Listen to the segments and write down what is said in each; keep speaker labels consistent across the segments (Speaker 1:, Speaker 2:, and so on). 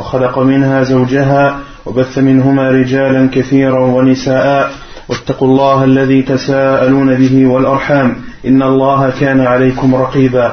Speaker 1: وخلق منها زوجها وبث منهما رجالا كثيرا ونساء. واتقوا الله الذي تساءلون به والأرحام. إن الله كان عليكم رقيبا.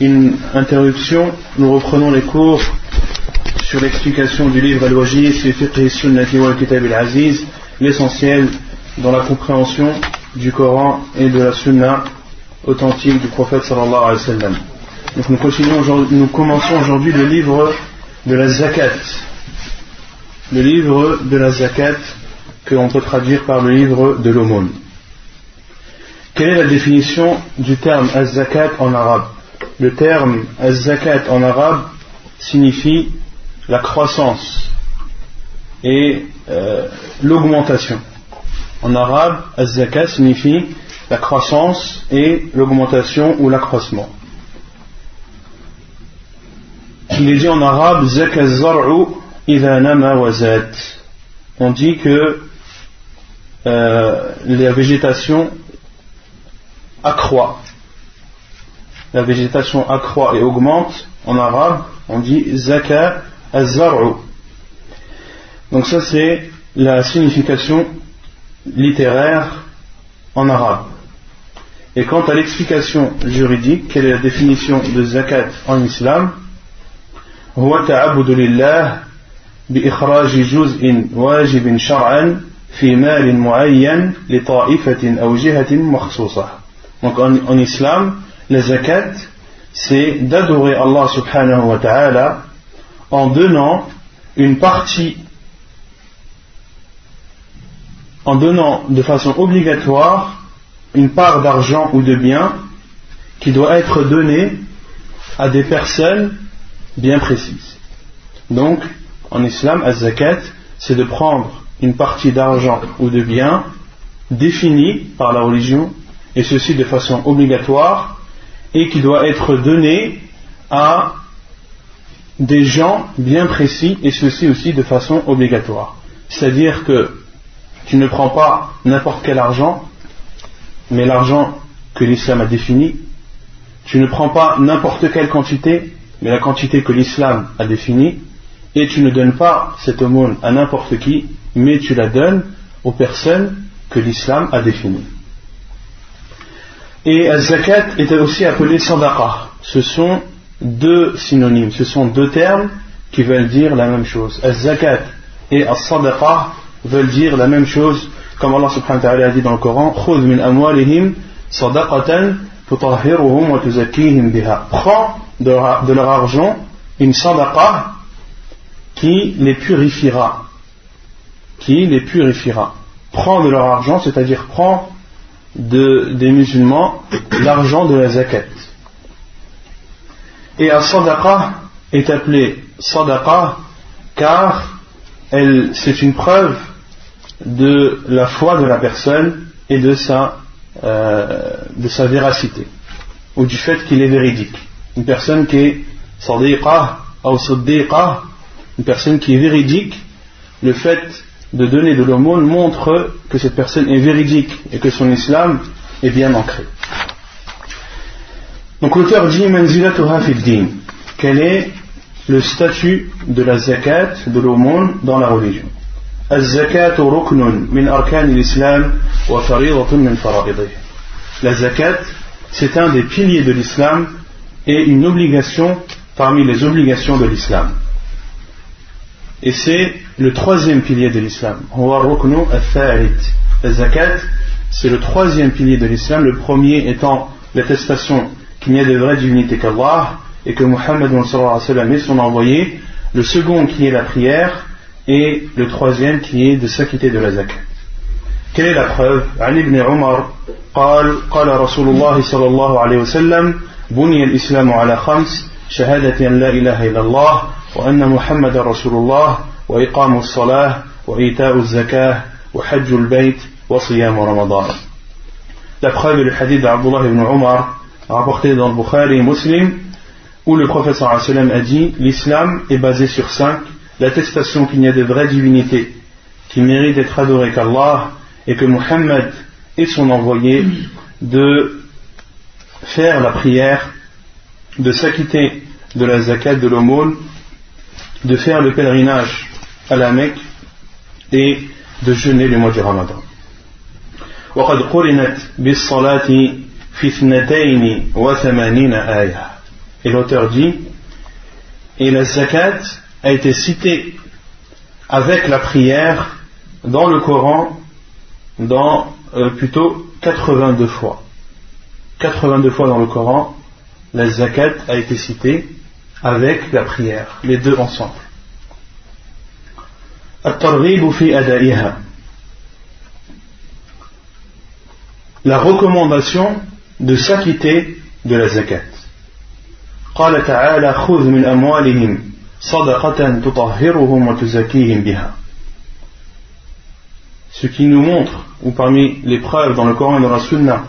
Speaker 1: une interruption, nous reprenons les cours sur l'explication du livre Al-Wajid l'essentiel dans la compréhension du Coran et de la sunna authentique du prophète sallallahu alayhi wa sallam. Donc nous continuons commençons aujourd'hui le livre de la zakat. Le livre de la zakat que l'on peut traduire par le livre de l'aumône. Quelle est la définition du terme az-zakat en arabe? Le terme az-zakat en arabe signifie la croissance et euh, l'augmentation. En arabe, az-zakat signifie la croissance et l'augmentation ou l'accroissement. Il est dit en arabe On dit que euh, la végétation accroît La végétation accroît et augmente. En arabe, on dit zaka az-zar'u. Donc ça c'est la signification littéraire en arabe. Et quant à l'explication juridique, quelle est la définition de zakat en islam هو تعبد لله بإخراج جزء واجب شرعا في مال معين لطائفة أو جهة مخصوصة. Donc en, en islam, la zakat, c'est d'adorer Allah subhanahu wa ta'ala en donnant une partie, en donnant de façon obligatoire une part d'argent ou de biens qui doit être donnée à des personnes bien précises. Donc, en islam, az-zakat, c'est de prendre une partie d'argent ou de biens définie par la religion, et ceci de façon obligatoire, et qui doit être donné à des gens bien précis, et ceci aussi de façon obligatoire. C'est-à-dire que tu ne prends pas n'importe quel argent, mais l'argent que l'islam a défini, tu ne prends pas n'importe quelle quantité, mais la quantité que l'islam a définie, et tu ne donnes pas cette aumône à n'importe qui, mais tu la donnes aux personnes que l'islam a définies. Et al-zakat est aussi appelé sadaqa. Ce sont deux synonymes, ce sont deux termes qui veulent dire la même chose. Al-zakat et al-sadaqa veulent dire la même chose comme Allah subhanahu wa ta'ala a dit dans le Coran, Prends de, leur argent une sadaqa qui les purifiera. Qui les purifiera. Prends de leur argent, c'est-à-dire prends de, des musulmans l'argent de la zakat. Et la sadaqa est appelée sadaqa car c'est une preuve de la foi de la personne et de sa, euh, de sa véracité, ou du fait qu'il est véridique. Une personne qui est sadiqa ou une personne qui est véridique, le fait de donner de l'aumône montre que cette personne est véridique et que son islam est bien ancré. Donc l'auteur dit Quel est le statut de la zakat, de l'aumône dans la religion? La zakat, c'est un des piliers de l'islam et une obligation parmi les obligations de l'islam. Et c'est le troisième pilier de l'islam. La zakat, c'est le troisième pilier de l'islam, le premier étant l'attestation qu'il n'y a de vraie divinité qu'Allah et que Muhammad est son envoyé, le second qui est la prière et le troisième qui est de s'acquitter de la zakat. Quelle est la preuve عن ابن عمر قال قال رسول الله صلى الله عليه وسلم بني الإسلام على خمس شهادة أن لا إله إلا الله وأن محمد رسول الله وإقام الصلاة وإيتاء الزكاة وحج البيت وصيام رمضان La preuve est le hadith d'Abdullah ibn Omar rapporté dans le Bukhari et Muslim où le prophète sallam a dit l'islam est basé sur cinq l'attestation qu'il n'y a de vraie divinité qui mérite d'être adoré qu'Allah et que Muhammad est son envoyé de faire la prière, de s'acquitter de la zakat, de l'aumône, de faire le pèlerinage à la Mecque et de jeûner le mois du Ramadan. Et l'auteur dit, et la zakat a été citée avec la prière dans le Coran dans euh, plutôt 82 fois. 82 fois dans le Coran, la zakat a été citée avec la prière, les deux ensemble La recommandation de s'acquitter de la zakat. قال تعالى خذ من أموالهم صدقة تطهرهم وتزكيهم بها ce qui nous montre, ou parmi les preuves dans le Coran et dans la Sunna,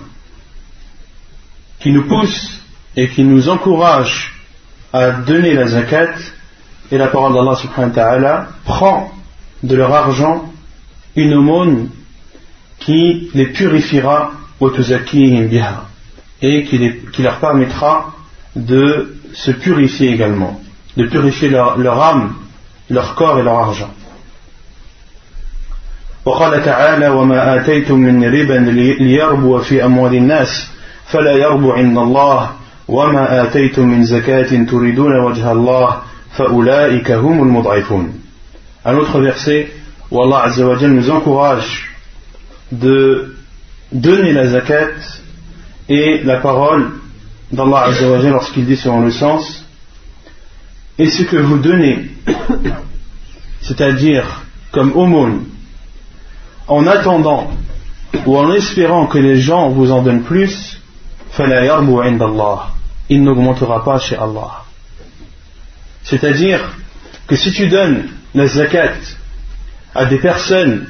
Speaker 1: qui nous pousse et qui nous encourage à donner la zakat, et la parole d'Allah subhanahu wa ta'ala prend de leur argent une aumône qui les purifiera et qui, leur permettra de se purifier également, de purifier leur âme, leur corps et leur argent. وقال تعالى وما آتيتم من ربا ليربو في أموال الناس فلا يربو عند الله وما آتيتم من زكاة تريدون وجه الله فأولئك هم المضعفون un autre verset où Allah nous encourage de donner la zakat et la parole d'Allah Azza wa lorsqu'il dit selon le sens et ce que vous donnez c'est-à-dire comme aumône en attendant ou en espérant que les gens vous en donnent plus, il n'augmentera pas chez Allah. C'est-à-dire que si tu donnes la zakat à des personnes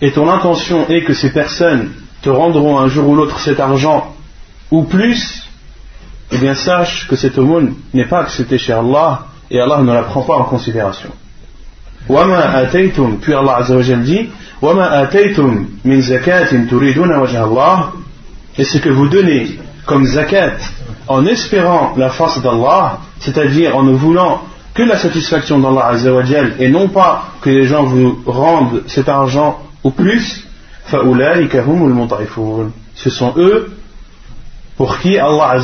Speaker 1: et ton intention est que ces personnes te rendront un jour ou l'autre cet argent ou plus, eh bien sache que cette aumône n'est pas acceptée chez Allah et Allah ne la prend pas en considération. Puis Allah dit et ce que vous donnez comme zakat en espérant la face d'Allah, c'est-à-dire en ne voulant que la satisfaction d'Allah et non pas que les gens vous rendent cet argent au plus, ce sont eux pour qui Allah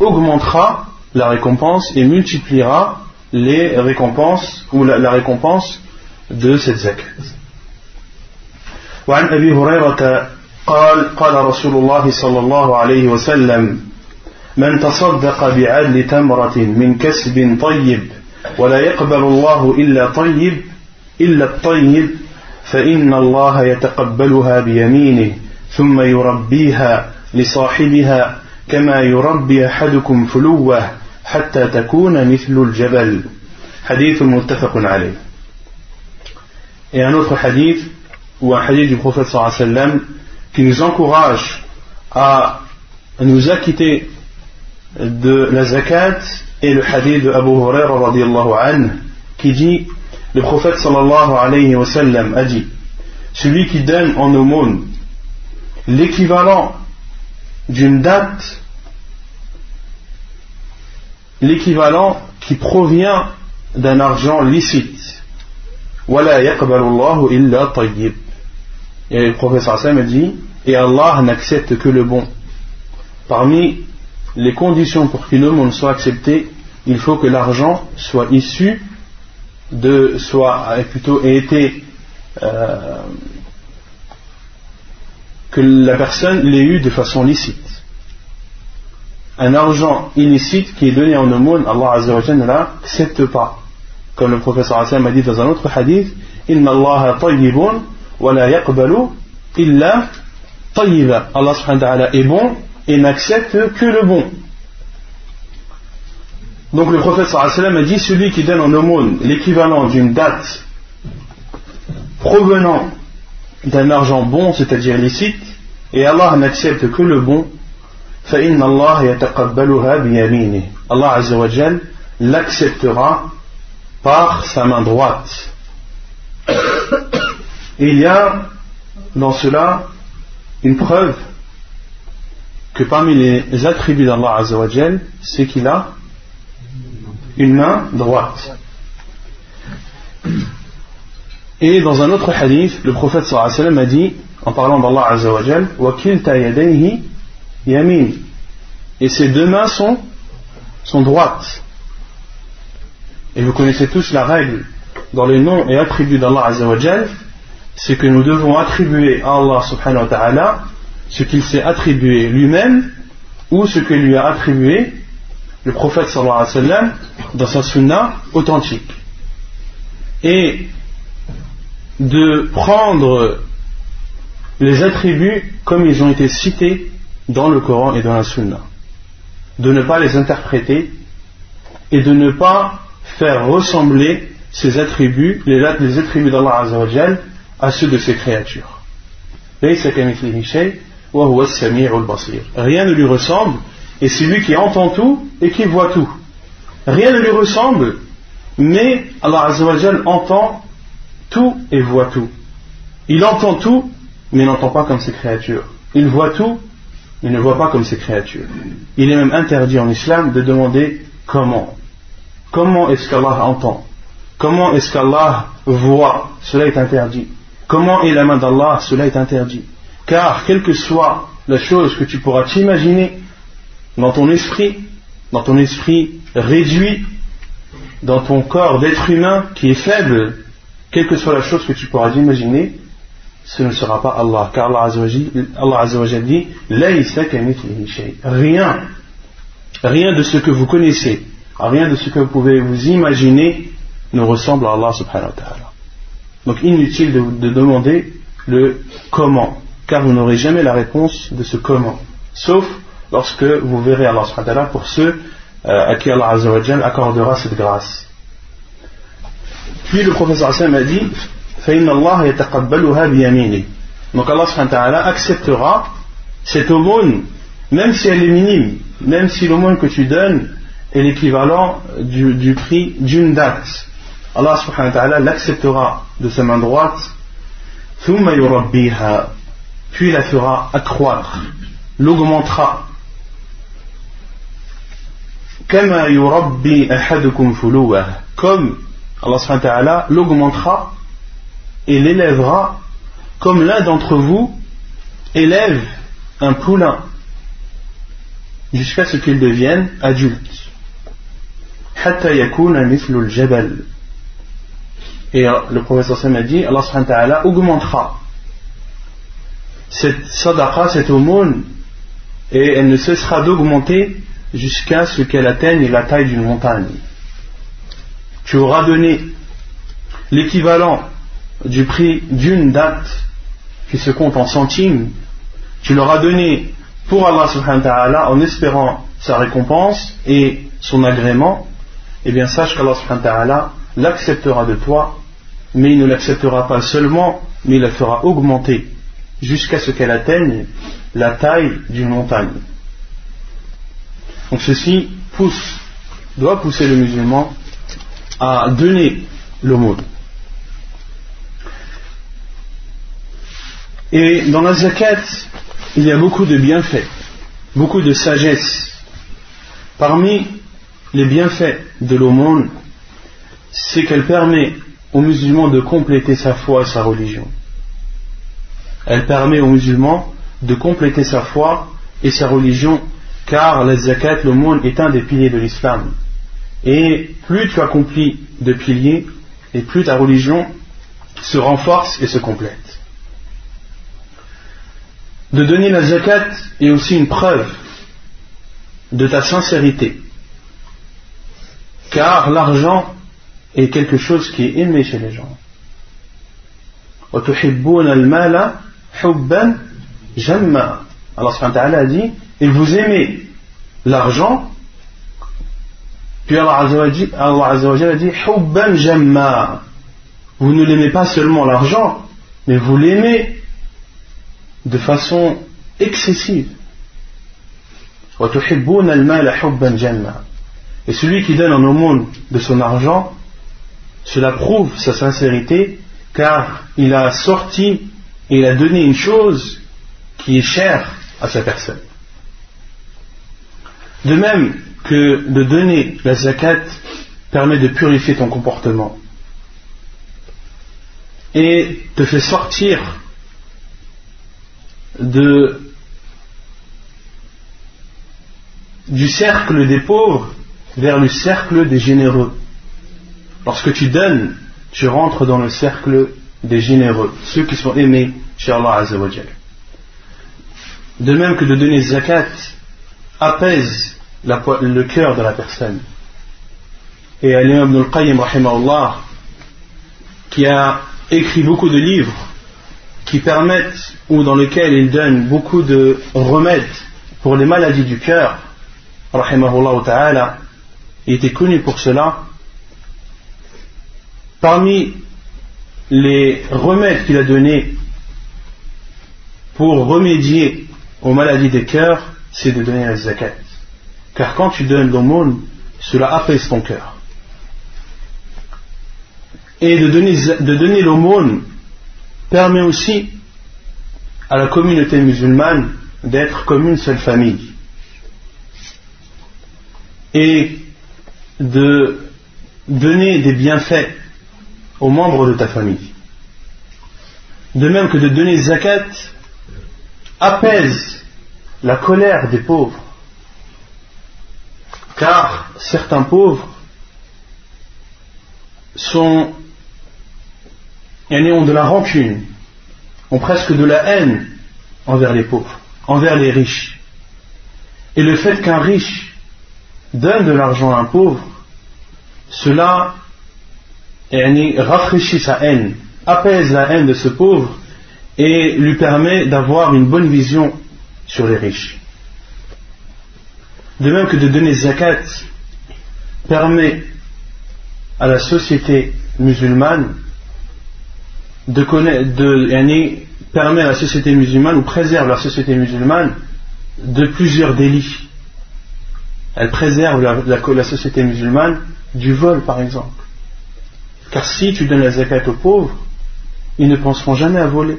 Speaker 1: augmentera la récompense et multipliera les récompenses ou la, la récompense de cette zakat. وعن أبي هريرة قال قال رسول الله صلى الله عليه وسلم من تصدق بعدل تمرة من كسب طيب ولا يقبل الله إلا طيب إلا الطيب فإن الله يتقبلها بيمينه ثم يربيها لصاحبها كما يربي أحدكم فلوه حتى تكون مثل الجبل. حديث متفق عليه. Et un autre hadith ou un hadith du prophète sallam qui nous encourage à nous acquitter de la zakat et le hadith de Abu Huraira radiallahu anhu qui dit le prophète sallallahu alayhi wa sallam a dit celui qui donne en aumône l'équivalent d'une date l'équivalent qui provient d'un argent licite ولا يقبل الله إلا طيب et le professeur Hassan dit Et Allah n'accepte que le bon. Parmi les conditions pour le monde soit accepté, il faut que l'argent soit issu de soit plutôt ait été euh, que la personne l'ait eu de façon licite. Un argent illicite qui est donné en aumône, Allah Azzawajal ne l'accepte pas. Comme le professeur Hassan a dit dans un autre hadith, Inna Allah tayyibun wa la yaqbalu illa tayyiba. Allah subhanahu wa ta'ala est bon et n'accepte que le bon. Donc le prophète sallam a dit celui qui donne en aumône l'équivalent d'une date provenant d'un argent bon, c'est-à-dire licite, et Allah n'accepte que le bon, Allah l'acceptera par sa main droite. Et il y a dans cela une preuve que parmi les attributs d'Allah Azza wa c'est qu'il a une main droite. Et dans un autre hadith, le prophète sallallahu alayhi a dit, en parlant d'Allah Azza wa Jal, yamin. Et ses deux mains sont, sont droites. Et vous connaissez tous la règle dans les noms et attributs d'Allah Azza wa Jal, c'est que nous devons attribuer à Allah subhanahu wa ta'ala ce qu'il s'est attribué lui-même ou ce que lui a attribué le prophète sallallahu alayhi wa sallam dans sa sunna authentique. Et de prendre les attributs comme ils ont été cités dans le Coran et dans la Sunna. De ne pas les interpréter et de ne pas faire ressembler ces attributs, les, attributs d'Allah à ceux de ses créatures. Rien ne lui ressemble et c'est lui qui entend tout et qui voit tout. Rien ne lui ressemble, mais Allah Azzawajal entend tout et voit tout. Il entend tout, mais n'entend pas comme ses créatures. Il voit tout, il ne voit pas comme ses créatures. Il est même interdit en islam de demander comment. Comment est-ce qu'Allah entend? Comment est-ce qu'Allah voit? Cela est interdit. Comment est la main d'Allah? Cela est interdit. Car quelle que soit la chose que tu pourras t'imaginer dans ton esprit, dans ton esprit réduit, dans ton corps d'être humain qui est faible, quelle que soit la chose que tu pourras imaginer, ce ne sera pas Allah. Car Allah Azzawajal dit Rien, rien de ce que vous connaissez, rien de ce que vous pouvez vous imaginer ne ressemble à Allah subhanahu wa ta'ala. Donc inutile de, demander le comment, car vous n'aurez jamais la réponse de ce comment, sauf lorsque vous verrez Allah subhanahu pour ceux euh, à qui Allah accordera cette grâce. Puis le professeur Hassan a dit Donc Allah acceptera cette aumône, même si elle est minime, même si l'aumône que tu donnes est l'équivalent du, prix d'une date. Allah subhanahu l'acceptera de sa main droite, puis la fera accroître, l'augmentera. Comme Allah l'augmentera et l'élèvera comme l'un d'entre vous élève un poulain jusqu'à ce qu'il devienne adulte. Et euh, le professeur Sam a dit, Allah augmentera cette sadaqa, cette aumône, et elle ne cessera d'augmenter jusqu'à ce qu'elle atteigne la taille d'une montagne. Tu auras donné l'équivalent du prix d'une date qui se compte en centimes, tu l'auras donné pour Allah subhanahu wa ta'ala en espérant sa récompense et son agrément, eh bien sache qu'Allah subhanahu wa ta'ala l'acceptera de toi, mais il ne l'acceptera pas seulement, mais il la fera augmenter jusqu'à ce qu'elle atteigne la taille d'une montagne. Donc ceci pousse, doit pousser le musulman à donner l'aumône. Et dans la zakat, il y a beaucoup de bienfaits, beaucoup de sagesse. Parmi les bienfaits de l'aumône, c'est qu'elle permet aux musulmans de compléter sa foi et sa religion. Elle permet aux musulmans de compléter sa foi et sa religion, car la zakat, l'aumône, est un des piliers de l'islam. Et plus tu accomplis de piliers, et plus ta religion se renforce et se complète. De donner la zakat est aussi une preuve de ta sincérité. Car l'argent est quelque chose qui est aimé chez les gens. Allah a dit et vous aimez l'argent. Puis Allah a dit vous ne l'aimez pas seulement l'argent mais vous l'aimez de façon excessive. et celui qui donne en aumône de son argent, cela prouve sa sincérité, car il a sorti il a donné une chose qui est chère à sa personne. De même que de donner la zakat permet de purifier ton comportement et te fait sortir du cercle des pauvres vers le cercle des généreux. Lorsque tu donnes, tu rentres dans le cercle des généreux, ceux qui sont aimés chez Allah Azzawajal. De même que de donner zakat apaise le cœur de la personne. Et Alim ibn al-Qayyim, qui a écrit beaucoup de livres qui permettent ou dans lesquels il donne beaucoup de remèdes pour les maladies du cœur, ta'ala, il était connu pour cela. Parmi les remèdes qu'il a donnés pour remédier aux maladies des cœurs, c'est de donner la zakat. Car quand tu donnes l'aumône, cela apaise ton cœur. Et de donner, de donner l'aumône permet aussi à la communauté musulmane d'être comme une seule famille et de donner des bienfaits aux membres de ta famille. De même que de donner zakat apaise la colère des pauvres. Car certains pauvres sont ont de la rancune, ont presque de la haine envers les pauvres, envers les riches. Et le fait qu'un riche donne de l'argent à un pauvre, cela rafraîchit sa haine, apaise la haine de ce pauvre et lui permet d'avoir une bonne vision sur les riches. De même que de donner zakat permet à la société musulmane de connaître, permet à la société musulmane ou préserve la société musulmane de plusieurs délits elle préserve la, société musulmane du vol, par exemple. Car si tu donnes la zakat aux pauvres, ils ne penseront jamais à voler.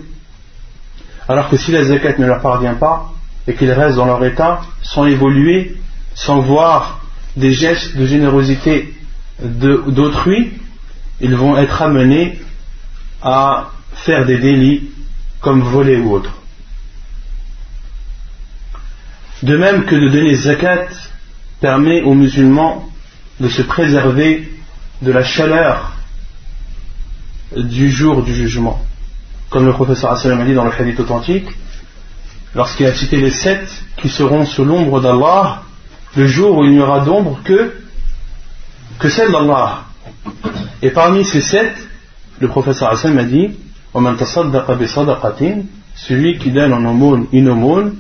Speaker 1: Alors que si la zakat ne leur parvient pas et qu'ils restent dans leur état, sans évoluer, sans voir des gestes de générosité d'autrui, ils vont être amenés à faire des délits comme voler ou autre. De même que de donner zakat permet aux musulmans de se préserver de la chaleur du jour du jugement. Comme le professeur Assalam a dit dans le hadith authentique, lorsqu'il a cité les sept qui seront sous l'ombre d'Allah, le jour où il n'y aura d'ombre que, que celle d'Allah. Et parmi ces sept, le professeur Hassan a dit celui qui donne en aumône une aumône,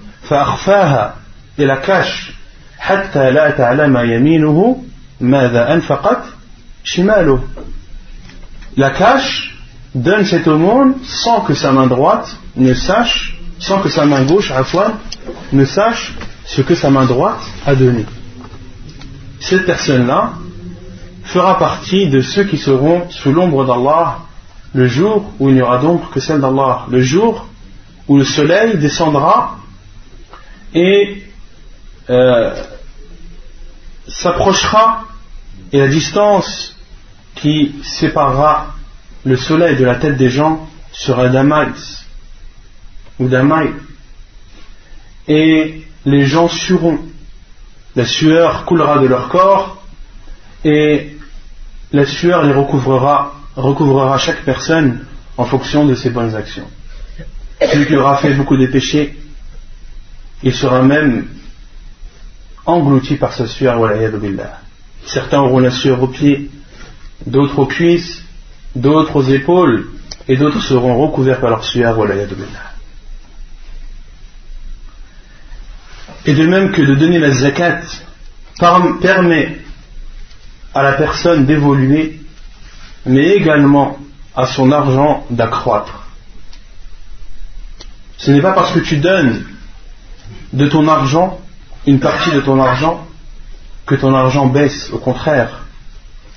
Speaker 1: et la cache حتى لا تعلم يمينه ماذا أنفقت شماله la cache donne cette aumône sans que sa main droite ne sache, sans que sa main gauche, à fois, ne sache ce que sa main droite a donné. Cette personne-là fera partie de ceux qui seront sous l'ombre d'Allah le jour où il n'y aura d'ombre que celle d'Allah, le jour où le soleil descendra et euh, s'approchera et la distance qui séparera le soleil de la tête des gens sera d'un ou d'un Et les gens sueront. La sueur coulera de leur corps et la sueur les recouvrera recouvrera chaque personne en fonction de ses bonnes actions. Celui qui aura fait beaucoup de péchés, il sera même englouti par sa sueur. Certains auront la sueur aux pieds, d'autres aux cuisses, d'autres aux épaules, et d'autres seront recouverts par leur sueur, billah. Et de même que de donner la zakat permet à la personne d'évoluer, mais également à son argent d'accroître. Ce n'est pas parce que tu donnes de ton argent, une partie de ton argent, que ton argent baisse. Au contraire,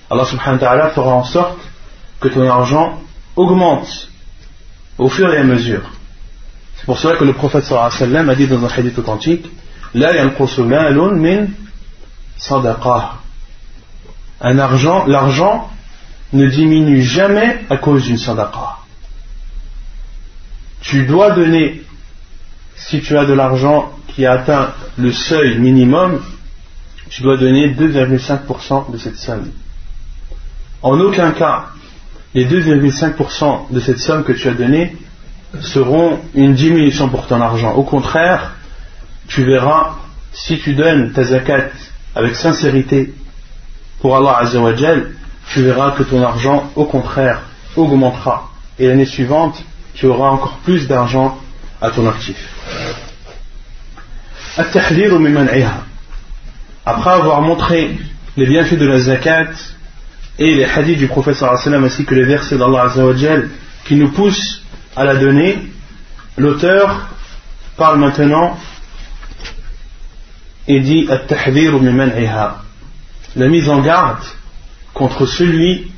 Speaker 1: Allah subhanahu wa ta'ala fera en sorte que ton argent augmente au fur et à mesure. C'est pour cela que le prophète sallallahu alayhi wa sallam a dit dans un hadith authentique La min sadaqah. Un argent, l'argent ne diminue jamais à cause d'une sadaqa. Tu dois donner, si tu as de l'argent qui a atteint le seuil minimum, tu dois donner 2,5% de cette somme. En aucun cas, les 2,5% de cette somme que tu as donnée seront une diminution pour ton argent. Au contraire, tu verras, si tu donnes ta zakat avec sincérité pour Allah Azzawajal, tu verras que ton argent, au contraire, augmentera. Et l'année suivante, tu auras encore plus d'argent à ton actif. Après avoir montré les bienfaits de la zakat et les hadiths du prophète sallam ainsi que les versets d'Allah Azzawajal qui nous poussent à la donner, l'auteur parle maintenant et dit la mise en garde contre celui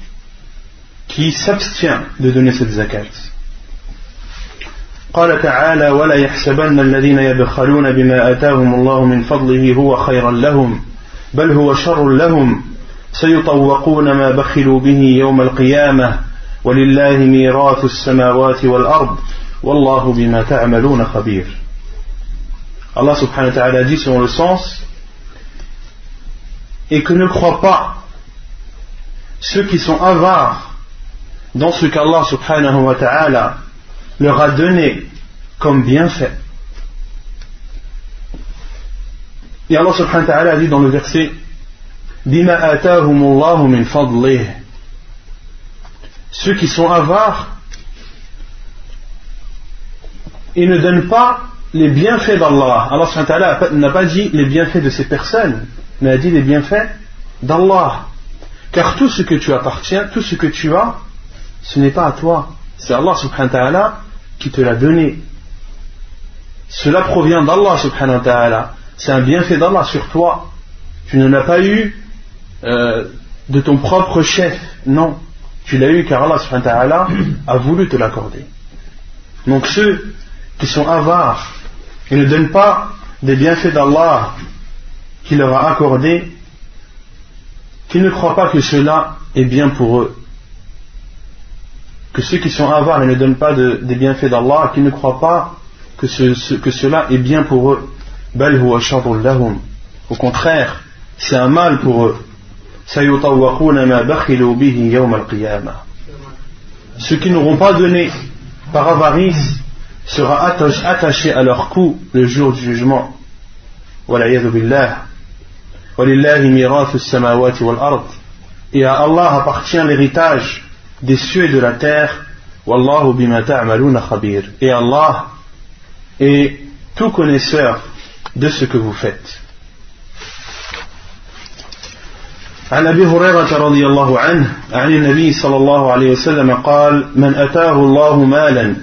Speaker 1: qui s'abstient de donner cette zakat. قال تعالى ولا يحسبن الذين يبخلون بما آتاهم الله من فضله هو خيرا لهم بل هو شر لهم سيطوقون ما بخلوا به يوم القيامة ولله ميراث السماوات والأرض والله بما تعملون خبير Allah subhanahu wa ta'ala dit selon le sens et que ne croient pas ceux qui sont avares dans ce qu'Allah subhanahu wa ta'ala leur a donné comme bienfait. Et Allah subhanahu wa ta'ala dit dans le verset Bima Ceux qui sont avares, ils ne donnent pas les bienfaits d'Allah. Allah n'a pas dit les bienfaits de ces personnes, mais a dit les bienfaits d'Allah. Car tout ce que tu appartiens, tout ce que tu as, ce n'est pas à toi. C'est Allah subhanahu qui te l'a donné. Cela provient d'Allah subhanahu wa ta'ala. C'est un bienfait d'Allah sur toi. Tu ne l'as pas eu euh, de ton propre chef. Non. Tu l'as eu car Allah a voulu te l'accorder. Donc ceux qui sont avares et ne donnent pas des bienfaits d'Allah qu'il leur a accordés, qu'ils ne croient pas que cela est bien pour eux. Que ceux qui sont avares et ne donnent pas des bienfaits d'Allah, qu'ils ne croient pas que, que cela est bien pour eux. Au contraire, c'est un mal pour eux. Ceux qui n'auront pas donné par avarice sera attaché à leur cou le jour du jugement. Et à Allah appartient l'héritage des cieux et de la terre. Et Allah est tout connaisseur de ce que vous faites. عن أبي هريرة رضي الله عنه عن النبي صلى الله عليه وسلم قال من أتاه الله مالا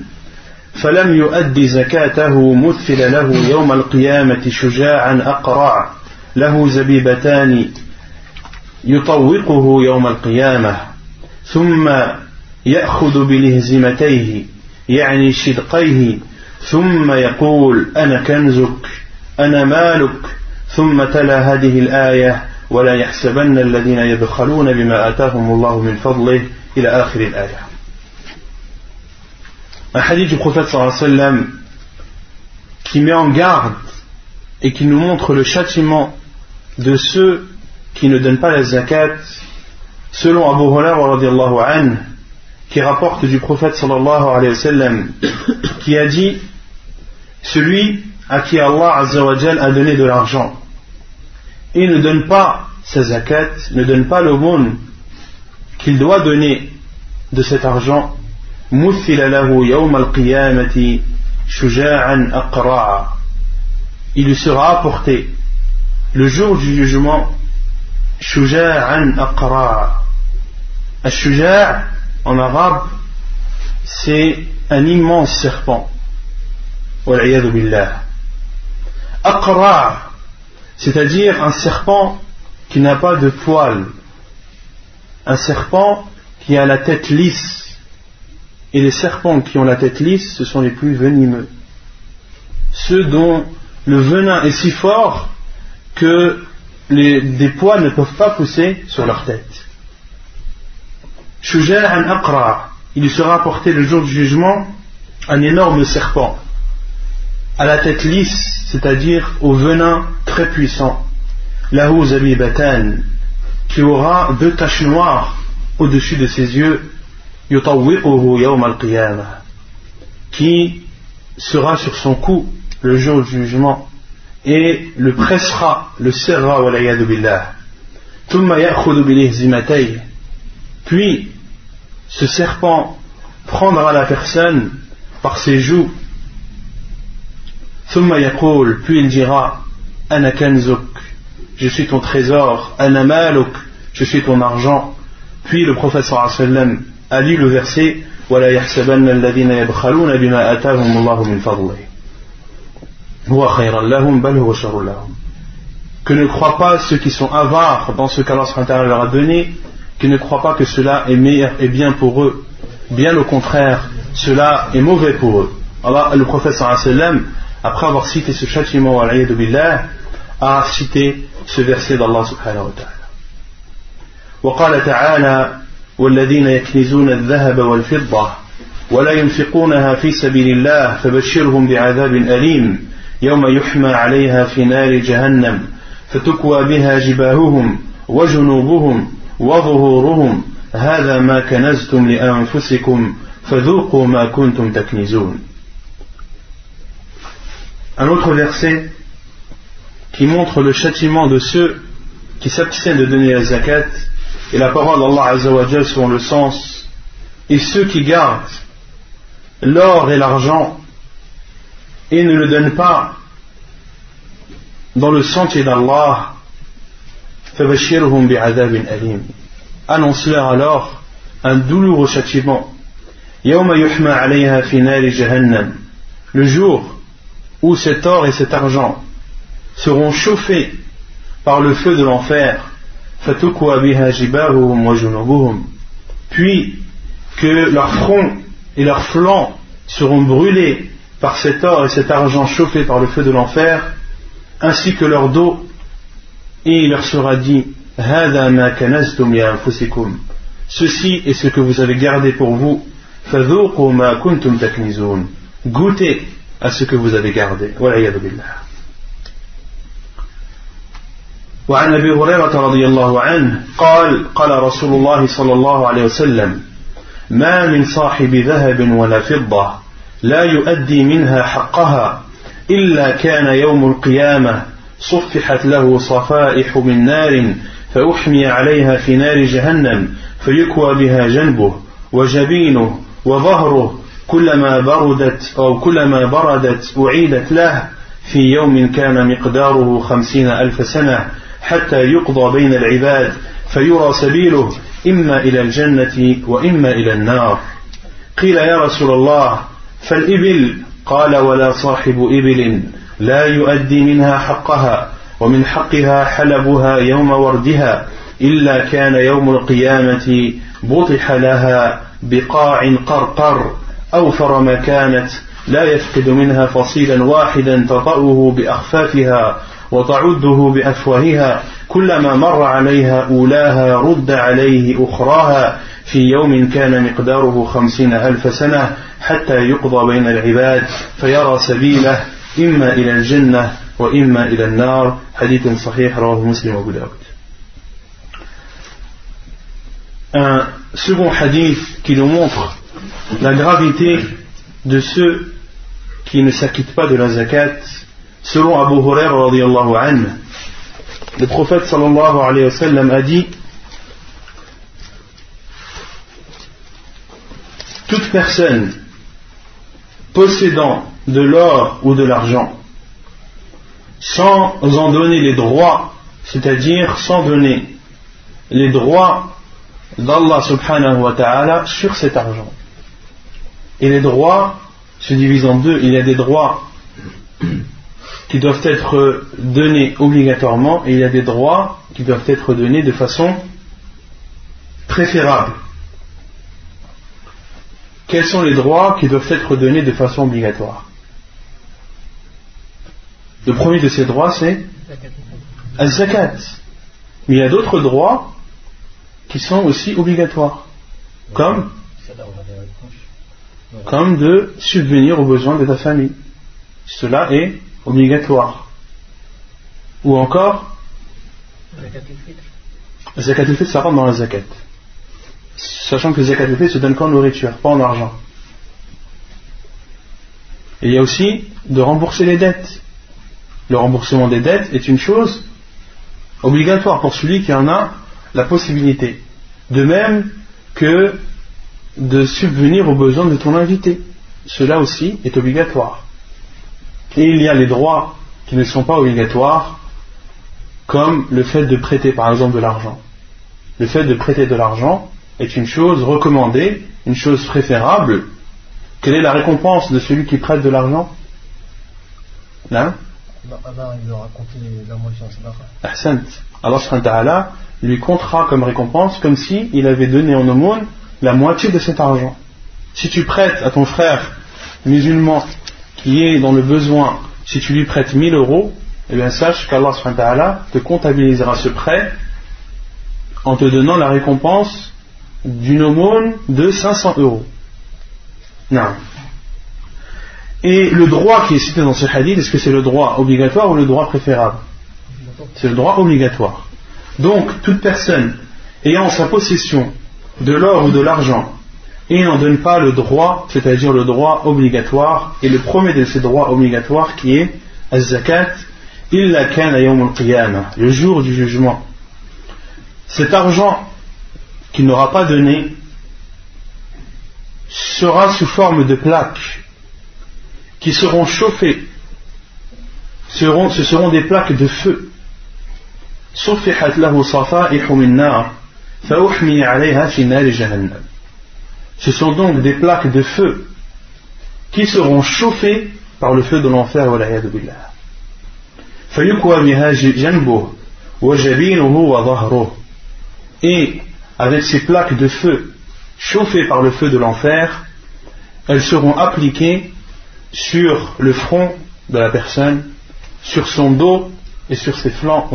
Speaker 1: فلم يؤد زكاته مثل له يوم القيامة شجاعا أقرع له زبيبتان يطوقه يوم القيامة ثم يأخذ بلهزمتيه يعني شدقيه ثم يقول أنا كنزك أنا مالك ثم تلا هذه الآية ولا يحسبن الذين يبخلون بما آتاهم الله من فضله إلى آخر الآية Un hadith du prophète sallallahu alayhi wa sallam qui met en garde et qui nous montre le châtiment de ceux qui ne donnent pas la zakat, selon Abu Hurairah qui rapporte du prophète sallallahu alayhi wa sallam, qui a dit Celui à qui Allah a donné de l'argent et ne donne pas sa zakat, ne donne pas l'aumône qu'il doit donner de cet argent, il lui sera apporté le jour du jugement en arabe c'est un immense serpent c'est-à-dire un serpent qui n'a pas de poils un serpent qui a la tête lisse. Et les serpents qui ont la tête lisse ce sont les plus venimeux. Ceux dont le venin est si fort que les, des poils ne peuvent pas pousser sur leur tête. Shuja'an Aqra, il sera apporté le jour du jugement un énorme serpent à la tête lisse, c'est-à-dire au venin très puissant. Lahu Batan, qui aura deux taches noires au-dessus de ses yeux, qui sera sur son cou le jour du jugement et le pressera, le serra billah. Puis ce serpent prendra la personne par ses joues. Puis il dira Ana je suis ton trésor, Ana maluk, je suis ton argent. Puis le prophète sallam a lu le verset ولا يحسبن الذين يبخلون بما آتاهم الله من فضله que ne croient pas ceux qui sont avares dans ce qu'Allah leur a donné, qui ne croient pas que cela est meilleur et bien pour eux. Bien au contraire, cela est mauvais pour eux. Allah, le prophète sallam, après avoir cité ce châtiment billah, a cité ce verset d'Allah subhanahu wa ta'ala. وقال تعالى والذين يكنزون الذهب والفضة ولا ينفقونها في سبيل الله فبشرهم بعذاب أليم يوم يحمى عليها في نار جهنم فتكوى بها جباههم وجنوبهم وظهورهم هذا ما كنزتم لأنفسكم فذوقوا ما كنتم تكنزون Un autre verset qui montre le châtiment de ceux qui s'abstiennent de donner la zakat et la parole d'Allah Azzawajal selon le sens et ceux qui gardent l'or et l'argent et ne le donne pas dans le sentier d'Allah, annonce-leur alors un douloureux châtiment. Le jour où cet or et cet argent seront chauffés par le feu de l'enfer, puis que leurs fronts et leurs flancs seront brûlés par cet or et cet argent chauffé par le feu de l'enfer, ainsi que leur dos, et il leur sera dit Ceci est ce que vous avez gardé pour vous. Goûtez à ce que vous avez gardé. وعن أبي هريرة رضي الله عنه قال قال رسول الله صلى الله عليه وسلم ما من صاحب ذهب ولا فضة لا يؤدي منها حقها إلا كان يوم القيامة صفحت له صفائح من نار فأحمي عليها في نار جهنم فيكوى بها جنبه وجبينه وظهره كلما بردت أو كلما بردت أعيدت له في يوم كان مقداره خمسين ألف سنة حتى يقضى بين العباد فيرى سبيله إما إلى الجنة وإما إلى النار. قيل يا رسول الله فالإبل قال ولا صاحب إبل لا يؤدي منها حقها ومن حقها حلبها يوم وردها إلا كان يوم القيامة بطح لها بقاع قرقر. أوفر ما كانت لا يفقد منها فصيلا واحدا تطأه بأخفافها وتعده بأفواهها كلما مر عليها أولاها رد عليه أخراها في يوم كان مقداره خمسين ألف سنة حتى يقضى بين العباد فيرى سبيله إما إلى الجنة وإما إلى النار. حديث صحيح رواه مسلم وأبو داود. Un second hadith qui nous montre la gravité de ceux qui ne s'acquittent pas de la zakat, selon Abu Hurairah le prophète sallallahu alayhi wa a dit toute personne possédant de l'or ou de l'argent sans en donner les droits, c'est-à-dire sans donner les droits d'Allah subhanahu wa ta'ala sur cet argent. Et les droits se divisent en deux. Il y a des droits qui doivent être donnés obligatoirement et il y a des droits qui doivent être donnés de façon préférable. Quels sont les droits qui doivent être donnés de façon obligatoire? Le premier de ces droits, c'est al-zakat. Mais il y a d'autres droits qui sont aussi obligatoires, comme, comme de subvenir aux besoins de ta famille. Cela est obligatoire. Ou encore, zakat al-fitr, ça rentre dans la zakat. Sachant que zakat al-fitr se donne qu'en nourriture, pas en argent. Et il y a aussi de rembourser les dettes. Le remboursement des dettes est une chose obligatoire pour celui qui en a la possibilité. De même que de subvenir aux besoins de ton invité. Cela aussi est obligatoire. Et il y a les droits qui ne sont pas obligatoires, comme le fait de prêter par exemple de l'argent. Le fait de prêter de l'argent est une chose recommandée, une chose préférable. Quelle est la récompense de celui qui prête de l'argent? Là? Allah lui comptera comme récompense comme si il avait donné en aumône la moitié de cet argent. Si tu prêtes à ton frère musulman qui est dans le besoin, si tu lui prêtes 1000 euros, eh bien sache qu'Allah te comptabilisera ce prêt en te donnant la récompense d'une aumône de 500 euros. Non. Et le droit qui est cité dans ce hadith, est-ce que c'est le droit obligatoire ou le droit préférable? C'est le droit obligatoire. Donc, toute personne ayant en sa possession de l'or ou de l'argent et n'en donne pas le droit, c'est-à-dire le droit obligatoire, et le premier de ces droits obligatoires qui est az-zakat, illa kana yawm al le jour du jugement. Cet argent qu'il n'aura pas donné sera sous forme de plaques qui seront chauffées. Ce seront des plaques de feu. Ce sont donc des plaques de feu qui seront chauffées par le feu de l'enfer. Et avec ces plaques de feu chauffées par le feu de l'enfer, elles seront appliquées sur le front de la personne, sur son dos et sur ses flancs.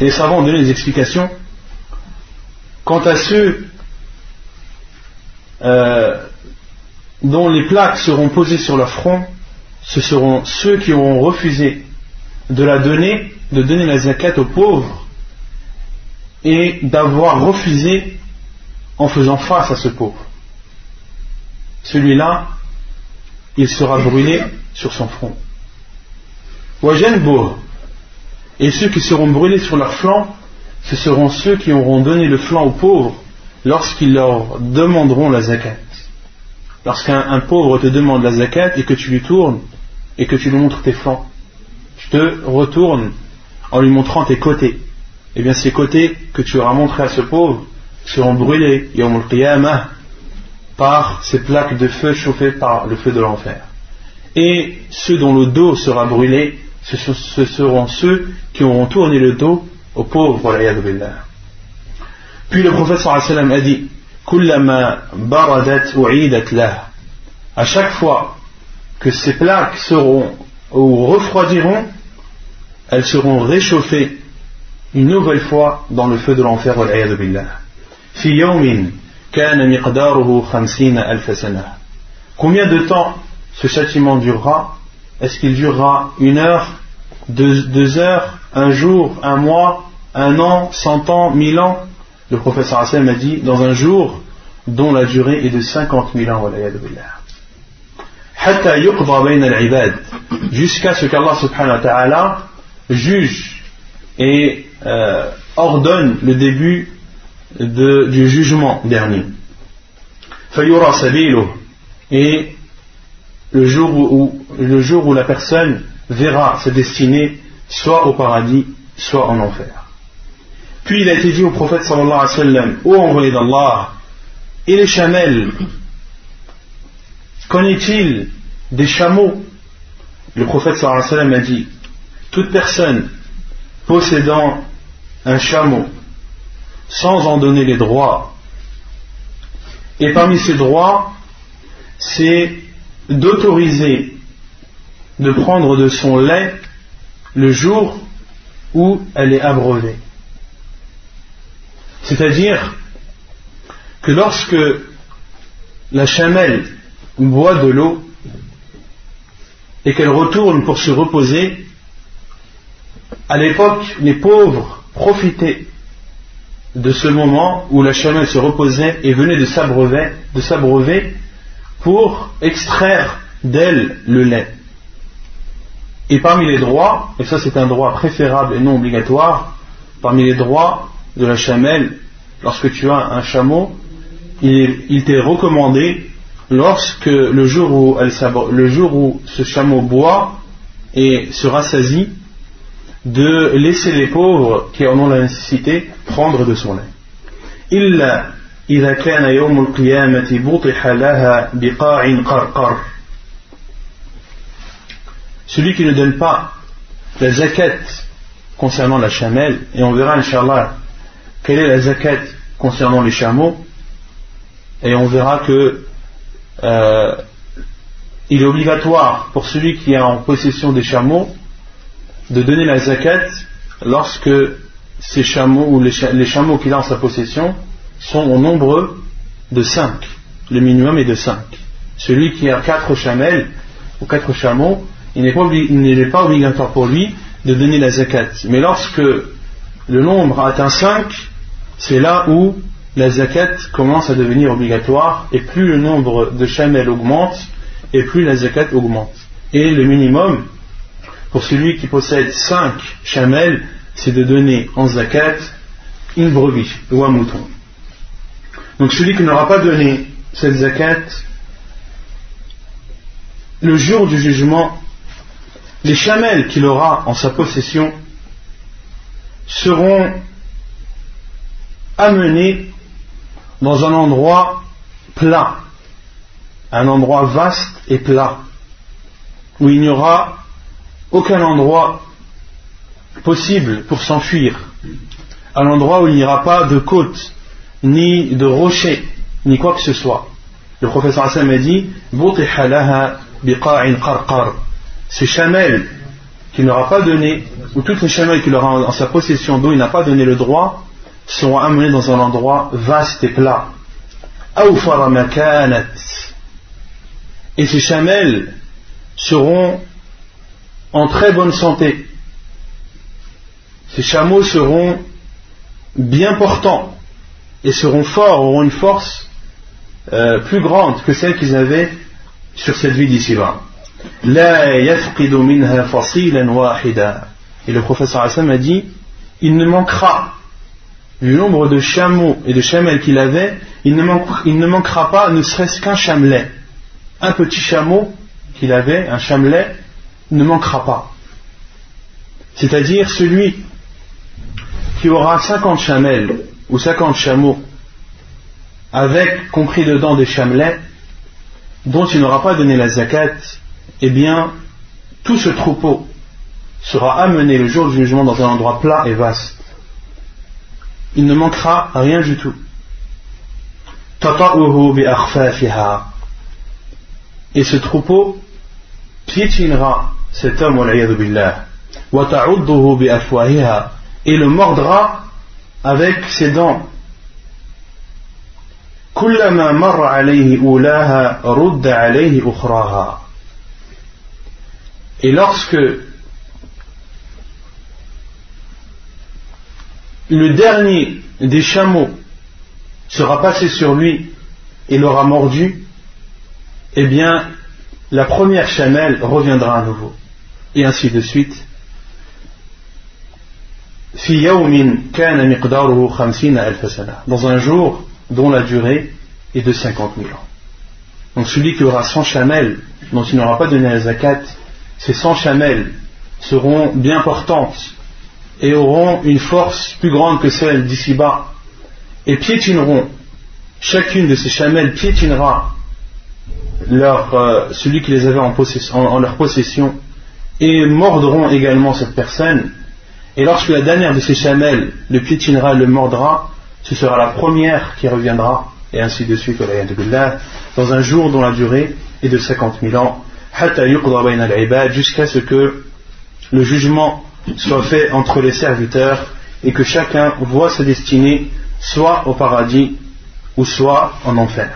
Speaker 1: Et les savants ont des explications quant à ceux euh, dont les plaques seront posées sur leur front, ce seront ceux qui auront refusé de la donner, de donner la zakat aux pauvres et d'avoir refusé en faisant face à ce pauvre. Celui-là, il sera brûlé sur son front. Et ceux qui seront brûlés sur leur flanc, ce seront ceux qui auront donné le flanc aux pauvres lorsqu'ils leur demanderont la zakat. Lorsqu'un pauvre te demande la zakat et que tu lui tournes et que tu lui montres tes flancs, tu te retournes en lui montrant tes côtés. Eh bien, ces côtés que tu auras montrés à ce pauvre seront brûlés, par ces plaques de feu chauffées par le feu de l'enfer. Et ceux dont le dos sera brûlé, ce seront ceux qui auront tourné le dos aux pauvres. Puis le prophète sallam a dit à chaque fois que ces plaques seront ou refroidiront, elles seront réchauffées une nouvelle fois dans le feu de l'enfer. Combien de temps ce châtiment durera? Est-ce qu'il durera une heure, deux, heures, un jour, un mois, un an, cent ans, mille ans. Le professeur Hassan a dit dans un jour dont la durée est de 50 000 ans jusqu'à ce qu'Allah subhanahu wa ta'ala juge et euh, ordonne le début du jugement dernier. Et le jour le jour où la personne verra sa destinée soit au paradis soit en enfer puis il a été dit au prophète sallallahu alayhi wa sallam ô envoyé d'Allah et les chamelles Qu'en est-il des chameaux? Le prophète sallallahu alayhi wa sallam a dit Toute personne possédant un chameau sans en donner les droits, et parmi ces droits, c'est d'autoriser de prendre de son lait le jour où elle est abreuvée. C'est-à-dire que lorsque la chamelle boit de l'eau et qu'elle retourne pour se reposer, à l'époque, les pauvres profitaient de ce moment où la chamelle se reposait et venait de s'abreuver, de s'abreuver pour extraire d'elle le lait. Et parmi les droits, et ça c'est un droit préférable et non obligatoire, parmi les droits de la chamelle, lorsque tu as un chameau, il, t'est recommandé, lorsque le jour, où le jour où ce chameau boit et se rassasie, de laisser les pauvres qui en ont la nécessité prendre de son lait. Celui qui ne donne pas la zakat concernant la chamelle, et on verra, Inch'Allah, quelle est la zakat concernant les chameaux, et on verra que euh, il est obligatoire pour celui qui est en possession des chameaux de donner la zakat lorsque ces chameaux ou les, chameaux qu'il a en sa possession sont au nombre de 5. Le minimum est de 5. Celui qui a 4 chamelles ou 4 chameaux, il n'est pas, pas, obligatoire pour lui de donner la zakat. Mais lorsque le nombre atteint 5, c'est là où la zakat commence à devenir obligatoire et plus le nombre de chamelles augmente et plus la zakat augmente. Et le minimum pour celui qui possède 5 chamelles, c'est de donner en zakat une brebis ou un mouton. Donc celui qui n'aura pas donné cette zakat, le jour du jugement, les chamelles qu'il aura en sa possession seront amenées dans un endroit plat, un endroit vaste et plat, où il n'y aura aucun endroit possible pour s'enfuir, un endroit où il n'y aura pas de côte, ni de rocher, ni quoi que ce soit. Le professeur Hassan a dit Ces chamelles qu'il n'aura pas donné, ou toutes les chamelles qu'il aura en sa possession dont il n'a pas donné le droit, seront amenées dans un endroit vaste et plat. Et ces chamelles seront en très bonne santé. Ces chameaux seront bien portants et seront forts, auront une force euh, plus grande que celle qu'ils avaient sur cette vie d'ici-bas. Et le professeur Hassan a dit il ne manquera, du nombre de chameaux et de chamelles qu'il avait, il ne, manquera pas ne serait-ce qu'un chamelet. Un petit chameau qu'il avait, un chamelet, ne manquera pas. C'est-à-dire celui qui aura 50 chamelles ou 50 chameaux avec compris dedans des chamelets dont il n'aura pas donné la zakat, eh bien tout ce troupeau sera amené le jour du jugement dans un endroit plat et vaste. Il ne manquera rien du tout. Et ce troupeau piétinera cet homme, et le mordra avec ses dents. Et lorsque le dernier des chameaux sera passé sur lui et l'aura mordu, eh bien, la première chamelle reviendra à nouveau. Et ainsi de suite. Dans un jour dont la durée est de 50 000 ans. Donc celui qui aura 100 chamelles, dont il n'aura pas donné la zakat, ces 100 chamelles seront bien portantes et auront une force plus grande que celle d'ici-bas et piétineront, chacune de ces chamelles piétinera euh, celui qui les avait en, leur possession et mordront également cette personne. Et lorsque la dernière de ces chamelles le piétinera, le mordra, ce sera la première qui reviendra, et ainsi de suite, dans un jour dont la durée est de 50 000 ans, jusqu'à ce que le jugement soit fait entre les serviteurs et que chacun voit sa destinée soit au paradis ou soit en enfer.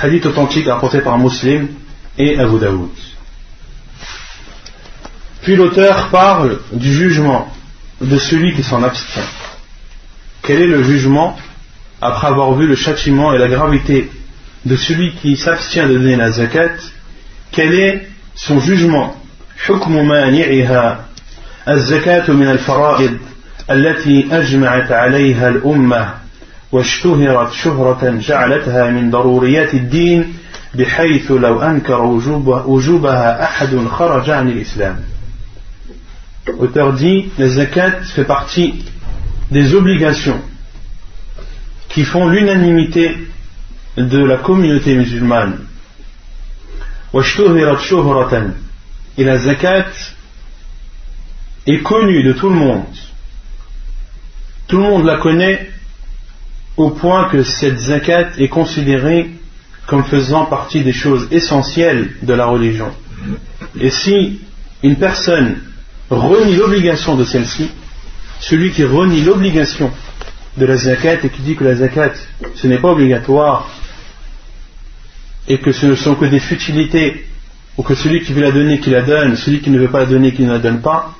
Speaker 1: Hadith authentique apporté par Muslim et Abu Daoud. Puis l'auteur parle du jugement de celui qui s'en abstient. Quel est le jugement après avoir vu le châtiment et la gravité de celui qui s'abstient de donner la zakat Quel est son jugement حكم الزكاة من الفرائض التي أجمعت عليها الأمة واشتهرت شهرة جعلتها من ضروريات الدين بحيث لو أنكر وجوبها أحد خرج عن الإسلام Auteur dit, la zakat fait partie des obligations qui font l'unanimité de la communauté musulmane. Et la zakat est connue de tout le monde. Tout le monde la connaît au point que cette zakat est considérée comme faisant partie des choses essentielles de la religion. Et si une personne renie l'obligation de celle-ci, celui qui renie l'obligation de la zakat et qui dit que la zakat ce n'est pas obligatoire et que ce ne sont que des futilités ou que celui qui veut la donner qui la donne, celui qui ne veut pas la donner qui ne la donne pas,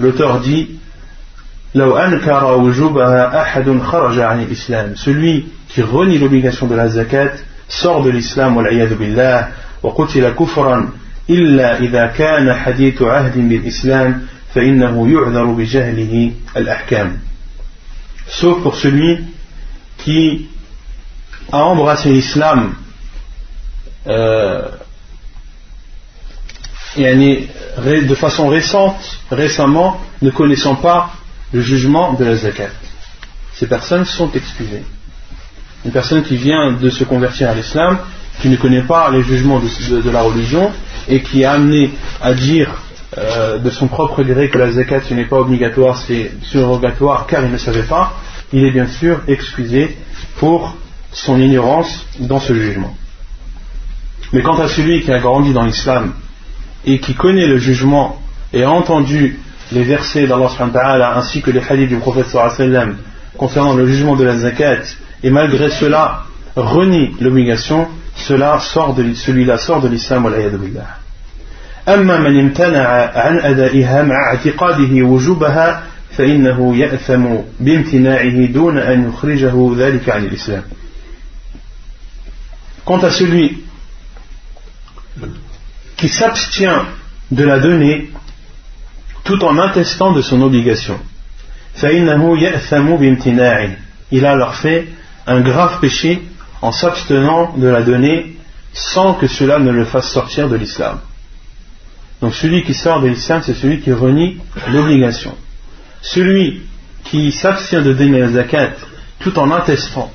Speaker 1: l'auteur dit celui qui renie l'obligation de la zakat sort de l'islam billah وقتل كفرا إلا إذا كان حديث عهد بالإسلام فإنه يعذر بجهله الأحكام sauf pour celui qui a embrassé l'islam euh, de façon récente, récemment, ne connaissant pas le jugement de la zakat. Ces personnes sont excusées. Une personne qui vient de se convertir à l'islam, qui ne connaît pas les jugements de, la religion et qui est amené à dire euh, de son propre gré que la zakat ce n'est pas obligatoire, c'est surrogatoire car il ne savait pas, il est bien sûr excusé pour son ignorance dans ce jugement. Mais quant à celui qui a grandi dans l'islam et qui connaît le jugement et a entendu les versets d'Allah ainsi que les hadiths du prophète concernant le jugement de la zakat et malgré cela renie l'obligation, cela sort de, celui-là sort de l'islam billah. أما من امتنع عن أدائها مع اعتقاده وجوبها فإنه يأثم بامتناعه دون أن يخرجه ذلك عن الإسلام. Quant à celui qui s'abstient de la donner tout en attestant de son obligation. Il a alors fait un grave péché en s'abstenant de la donner sans que cela ne le fasse sortir de l'islam. Donc celui qui sort de l'islam, c'est celui qui renie l'obligation. Celui qui s'abstient de donner la zakat tout en attestant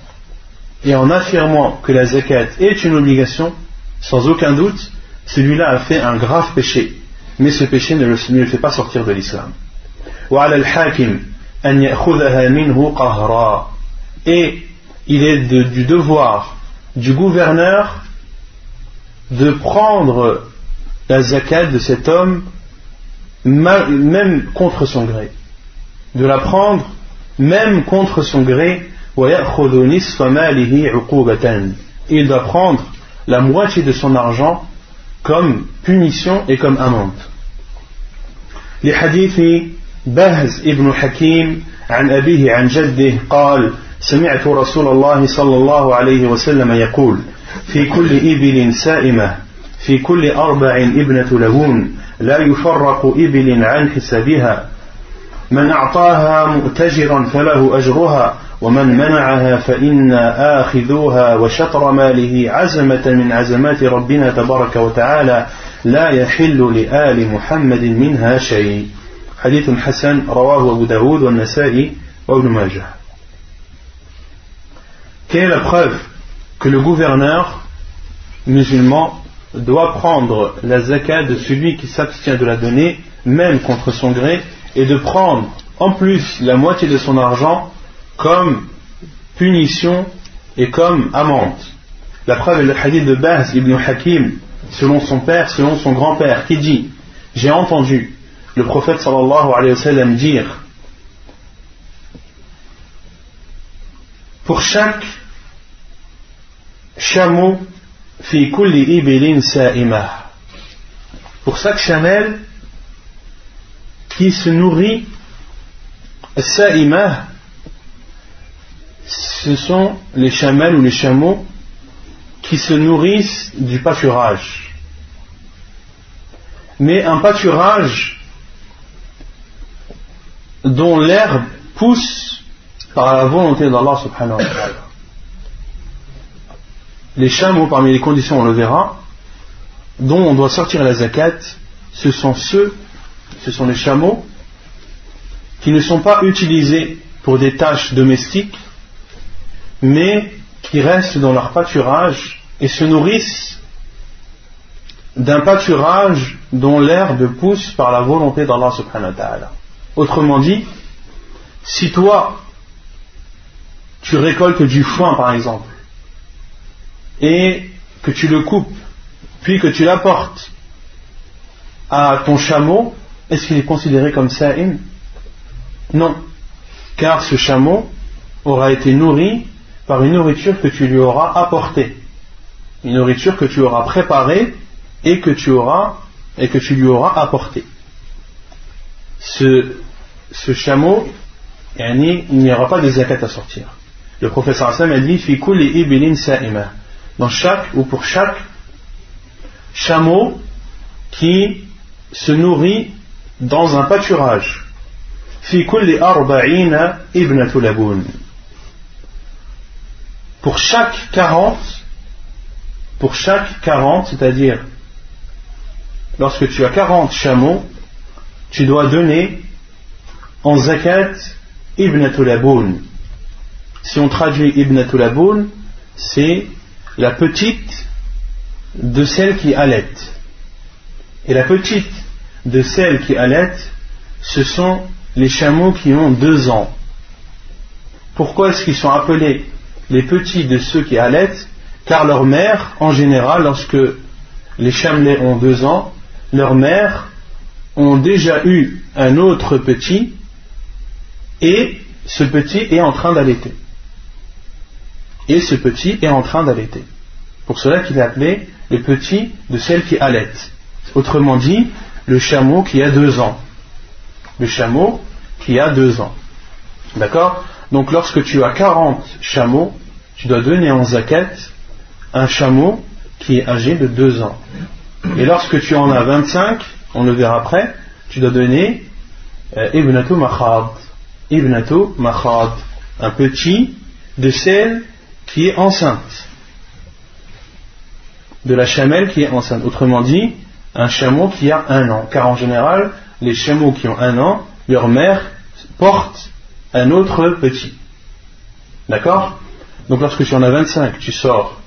Speaker 1: et en affirmant que la zakat est une obligation, sans aucun doute, celui-là a fait un grave péché, mais ce péché ne le, fait pas sortir de l'islam. Et il est du devoir du gouverneur de prendre la zakat de cet homme même contre son gré. De la prendre même contre son gré. Il doit prendre la moitié de son argent comme punition et comme amende. Les hadiths بهز ابن حكيم عن أبيه عن جده قال سمعت رسول الله صلى الله عليه وسلم يقول في كل إبل سائمة في كل أربع ابنة لهون لا يفرق إبل عن حسابها من أعطاها مؤتجرا فله أجرها ومن منعها فإن آخذوها وشطر ماله عزمة من عزمات ربنا تبارك وتعالى لا يحل لآل محمد منها شيء حديث حسن رواه أبو داود والنسائي وابن ماجه Quelle est la preuve que le gouverneur musulman doit prendre la zakat de celui qui s'abstient de la donner, même contre son gré, et de prendre en plus la moitié de son argent comme punition et comme amende. La preuve est le hadith de Baz ibn Hakim, selon son père, selon son grand-père, qui dit J'ai entendu le prophète sallallahu alayhi wa sallam dire Pour chaque chameau, fi kulli ibilin sa'imah. Pour chaque chamelle qui se nourrit, sa'imah, ce sont les chamelles ou les chameaux qui se nourrissent du pâturage. Mais un pâturage dont l'herbe pousse par la volonté d'Allah subhanahu wa ta'ala. Les chameaux, parmi les conditions, on le verra, dont on doit sortir la zakat, ce sont ceux, ce sont les chameaux qui ne sont pas utilisés pour des tâches domestiques, mais qui restent dans leur pâturage et se nourrissent d'un pâturage dont l'herbe pousse par la volonté d'Allah subhanahu wa ta'ala. Autrement dit, si toi, tu récoltes du foin par exemple, et que tu le coupes, puis que tu l'apportes à ton chameau, est-ce qu'il est considéré comme sa'im? Non, car ce chameau aura été nourri par une nourriture que tu lui auras apportée, une nourriture que tu auras préparée et que tu auras et que tu lui auras apportée. Ce, ce chameau, il n'y aura pas de zakat à sortir. Le professeur Hassan a dit Fi ibilin sa'ima. Dans chaque ou pour chaque chameau qui se nourrit dans un pâturage. Pour chaque 40, pour chaque 40, c'est-à-dire lorsque tu as 40 chameaux, tu dois donner en zakat ibn Aboun. Si on traduit ibn Aboun, c'est la petite de celle qui allait. Et la petite de celle qui allait, ce sont les chameaux qui ont deux ans. Pourquoi est-ce qu'ils sont appelés les petits de ceux qui allaitent, car leur mère, en général, lorsque les chamelets ont deux ans, leurs mères ont déjà eu un autre petit et ce petit est en train d'allaiter. Et ce petit est en train d'allaiter. Pour cela qu'il est appelé le petit de celle qui allaitent. Autrement dit, le chameau qui a deux ans. Le chameau qui a deux ans. D'accord? Donc lorsque tu as 40 chameaux, tu dois donner en zakat un chameau qui est âgé de 2 ans. Et lorsque tu en as 25, on le verra après, tu dois donner euh, Ibnatu Makhad. Ibnatu Makhad. Un petit de celle qui est enceinte. De la chamelle qui est enceinte. Autrement dit, un chameau qui a un an. Car en général, les chameaux qui ont un an, leur mère porte un autre petit. D'accord? Donc lorsque tu en as 25, tu sors,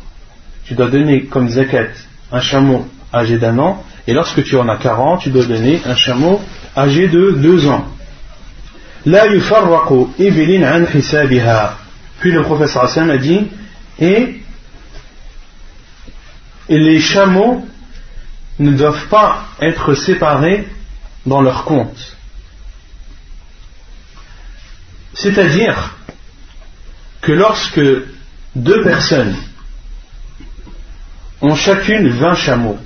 Speaker 1: tu dois donner comme zakat un chameau âgé d'un an, et lorsque tu en as 40, tu dois donner un chameau âgé de 2 ans. Puis le professeur Hassan a dit, et les chameaux ne doivent pas être séparés dans leur compte. C'est-à-dire que lorsque deux personnes ont chacune 20 chameaux,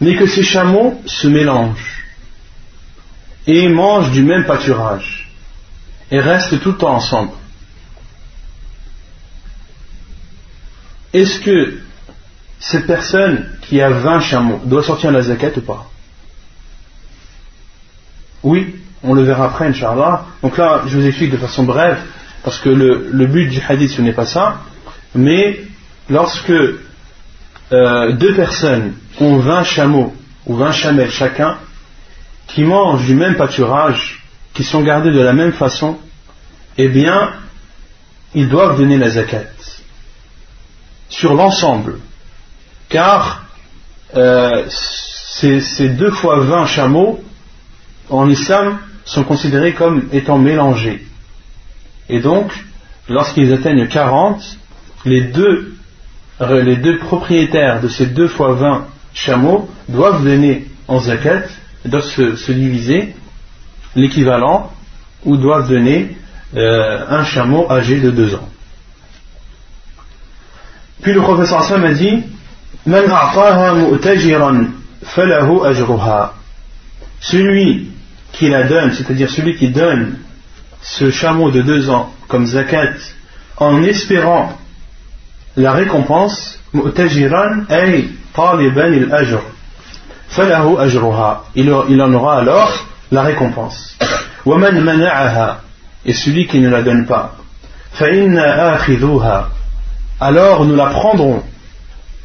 Speaker 1: mais que ces chameaux se mélangent et mangent du même pâturage et restent tout le temps ensemble, est-ce que cette personne qui a 20 chameaux doit sortir la zakat ou pas? Oui, on le verra après, Inch'Allah. Donc là, je vous explique de façon brève, parce que le, but du hadith, ce n'est pas ça. Mais lorsque euh, deux personnes ont 20 chameaux ou 20 chamelles chacun, qui mangent du même pâturage, qui sont gardés de la même façon, eh bien, ils doivent donner la zakat sur l'ensemble. Car euh, ces, deux fois 20 chameaux, en islam, sont considérés comme étant mélangés. Et donc, lorsqu'ils atteignent 40, les deux, les deux propriétaires de ces deux fois 20 chameaux doivent donner en zakat, doivent se, diviser l'équivalent ou doivent donner euh, un chameau âgé de deux ans. Puis le professeur a dit celui qui la donne, c'est-à-dire celui qui donne ce chameau de deux ans comme zakat en espérant la récompense, ay il il en aura alors la récompense. Et celui qui ne la donne pas, alors nous la prendrons.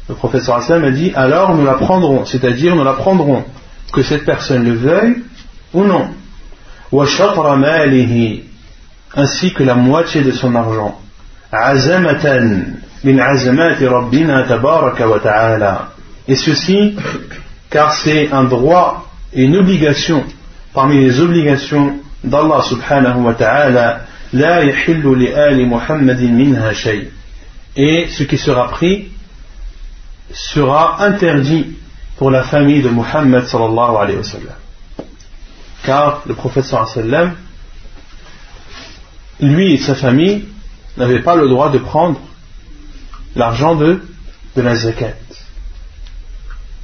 Speaker 1: Le professeur Hassan a dit alors nous la prendrons, c'est-à-dire nous la prendrons, que cette personne le veuille ou non. Ainsi que la moitié de son argent. Et ceci, car c'est un droit et une obligation parmi les obligations d'Allah subhanahu wa ta'ala, لا يحل لآل محمد منها شيء et ce qui sera pris sera interdit pour la famille de Muhammad sallallahu alayhi wa sallam. Car le wa sallam, lui et sa famille n'avaient pas le droit de prendre l'argent de, de la zakat.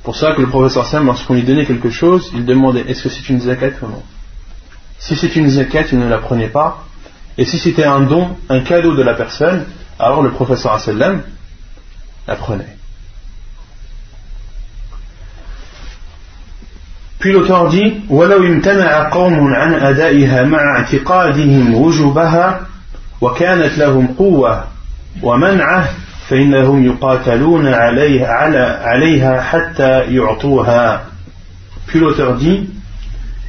Speaker 1: Pour ça que le wa sallam, lorsqu'on lui donnait quelque chose, il demandait est-ce que c'est une zakat ou non? Si c'est une zakat, il ne la prenait pas. Et si c'était un don, un cadeau de la personne, alors le professeur sallam apprenait. Puis l'auteur dit ولو امتنع قوم عن أدائها مع اعتقادهم وجوبها وكانت لهم قوة ومنعه فإنهم يقاتلون عليها, عليها حتى يعطوها Puis l'auteur dit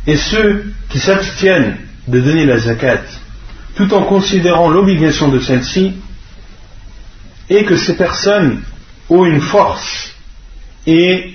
Speaker 1: Et ceux qui s'abstiennent de donner la zakat tout en considérant l'obligation de celle-ci et que ces personnes ont une force et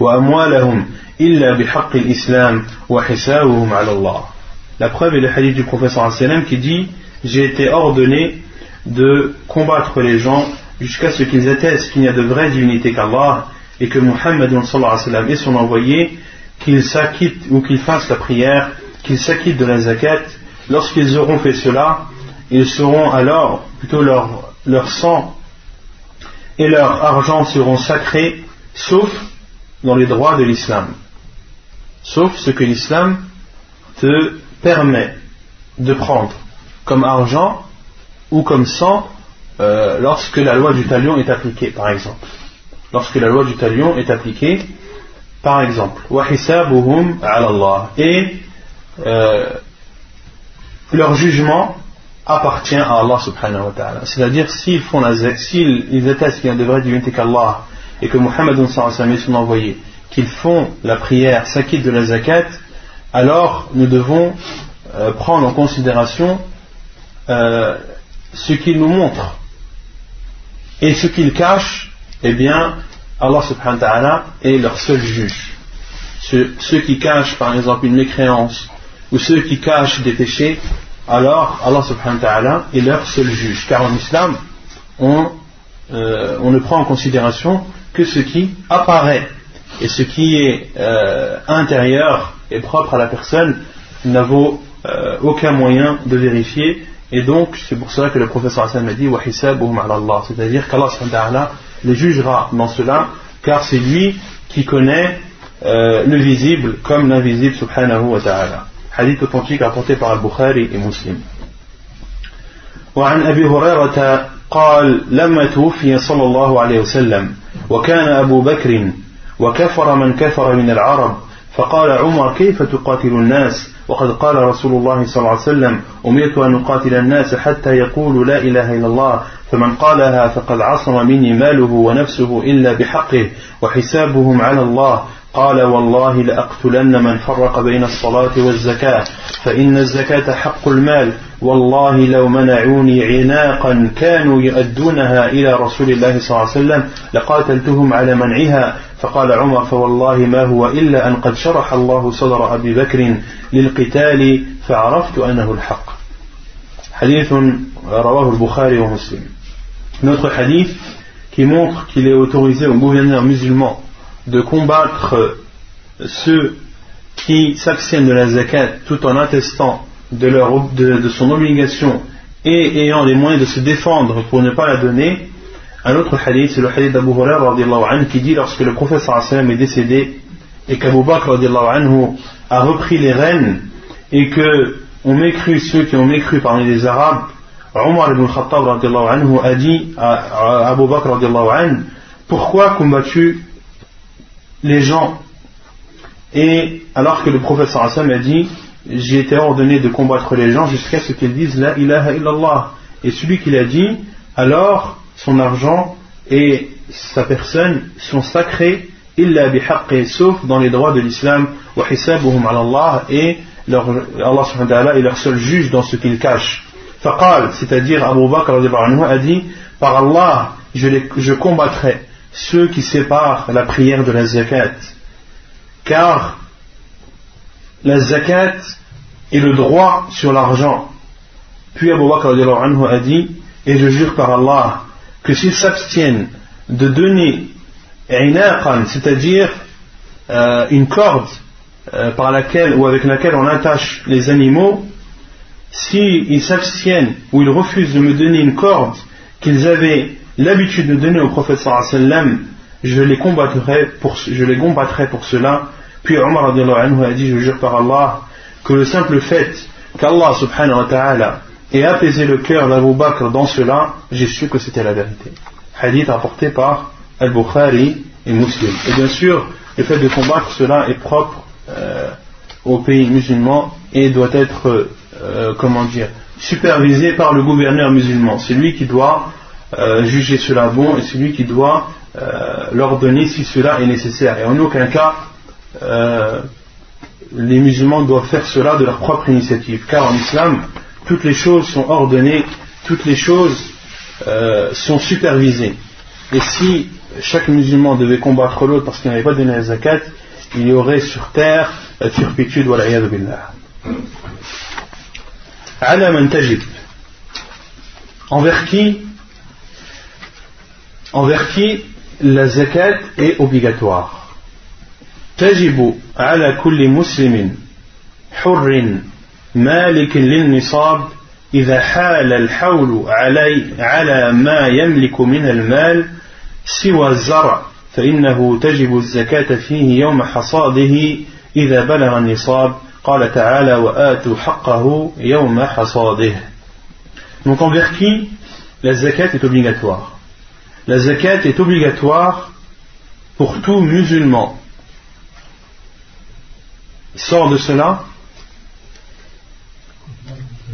Speaker 1: وأموالهم إلا بحق الإسلام وحسابهم على الله La preuve est le hadith du professeur sallam qui dit J'ai été ordonné de combattre les gens jusqu'à ce qu'ils attestent qu'il n'y a de vraie divinité qu'Allah et que Muhammad est son envoyé, qu'ils s'acquittent ou qu'ils fassent la prière, qu'ils s'acquittent de la zakat. Lorsqu'ils auront fait cela, ils seront alors, plutôt leur leur sang et leur argent seront sacrés, sauf dans les droits de l'islam. Sauf ce que l'islam te permet de prendre comme argent ou comme sang euh, lorsque la loi du talion est appliquée, par exemple. Lorsque la loi du talion est appliquée, par exemple. Et euh, leur jugement appartient à Allah subhanahu wa ta'ala. C'est-à-dire, s'ils font la s'ils attestent qu'il y a de vraie divinité qu'Allah et que Muhammad est son envoyé, qu'ils font la prière, s'acquittent de la zakat, alors nous devons euh, prendre en considération euh, ce qu'ils nous montrent. Et ce qu'ils cachent, eh bien, Allah subhanahu wa ta'ala est leur seul juge. ceux, qui cachent par exemple une mécréance ou ceux qui cachent des péchés, alors Allah subhanahu wa ta'ala est leur seul juge. Car en islam, on, euh, on ne prend en considération que ce qui apparaît et ce qui est euh, intérieur et propre à la personne n'a vaut euh, aucun moyen de vérifier et donc c'est pour cela que le professeur Hassan m'a dit c'est-à-dire qu'Allah les jugera dans cela car c'est lui qui connaît euh, le visible comme l'invisible subhanahu wa ta'ala hadith authentique apporté par Al-Bukhari et Muslim وعن أبي هريرة قال لما توفي صلى الله عليه وسلم وكان أبو بكر وكفر من كفر من العرب فقال عمر كيف تقاتل الناس؟ وقد قال رسول الله صلى الله عليه وسلم أمرت أن أقاتل الناس حتى يقولوا لا إله إلا الله فمن قالها فقد عصم مني ماله ونفسه إلا بحقه وحسابهم على الله. قال والله لأقتلن من فرق بين الصلاة والزكاة فإن الزكاة حق المال والله لو منعوني عناقا كانوا يؤدونها إلى رسول الله صلى الله عليه وسلم لقاتلتهم على منعها. فقال عمر فوالله ما هو إلا أن قد شرح الله صدر أبي بكر للقتال فعرفت أنه الحق. حديث رواه البخاري ومسلم. Notre hadith qui montre qu'il est autorisé aux gouverneurs musulmans de combattre ceux qui s'abstiennent de la zakat tout en attestant de, leur, de, son obligation et ayant les moyens de se défendre pour ne pas la donner. Un autre hadith, c'est le hadith d'Abu Hurairah qui dit lorsque le prophète sallam est décédé et qu'Abu Bakr a repris les rênes et que on mécru ceux qui ont mécru parmi les Arabes, Omar ibn Khattab a dit à Abu Bakr pourquoi combattu les gens. Et alors que le prophète sallam a dit j'ai été ordonné de combattre les gens jusqu'à ce qu'ils disent la ilaha illallah. Et celui qui l'a dit alors son argent et sa personne sont sacrés illa bihaqqi sauf dans les droits de l'islam wa hisabuhum Allah et leur, Allah subhanahu wa ta'ala est leur seul juge dans ce qu'ils cachent. Faqal c'est-à-dire Abu Bakr a dit par Allah je, je combattrai ceux qui séparent la prière de la zakat. Car la zakat est le droit sur l'argent. Puis Abu Bakr a dit et je jure par Allah que s'ils s'abstiennent de donner c'est-à-dire euh, une corde euh, par laquelle ou avec laquelle on attache les animaux, s'ils s'abstiennent ou ils refusent de me donner une corde qu'ils avaient l'habitude de donner au prophète sallam, je les combattrai pour, je les combattrai pour cela. Puis Omar a dit, je jure par Allah, que le simple fait qu'Allah subhanahu wa ta'ala ait apaisé le cœur d'Abu Bakr dans cela, j'ai su que c'était la vérité. Hadith rapporté par Al-Bukhari et Muslim. Et bien sûr, le fait de combattre cela est propre euh, aux pays musulmans et doit être, euh, comment dire, supervisé par le gouverneur musulman. C'est lui qui doit euh, juger cela bon et c'est lui qui doit leur donner si cela est nécessaire. Et en aucun cas, les musulmans doivent faire cela de leur propre initiative. Car en islam, toutes les choses sont ordonnées, toutes les choses sont supervisées. Et si chaque musulman devait combattre l'autre parce qu'il n'avait pas donné la zakat, il y aurait sur terre la turpitude, wa billah. Envers qui Envers qui la zakat est obligatoire. تجب على كل مسلم حر مالك للنصاب إذا حال الحول علي على ما يملك من المال سوى الزرع فإنه تجب الزكاة فيه يوم حصاده إذا بلغ النصاب قال تعالى وآتوا حقه يوم حصاده Donc envers qui la zakat est obligatoire. La zakat est obligatoire pour tout musulman. Sort de cela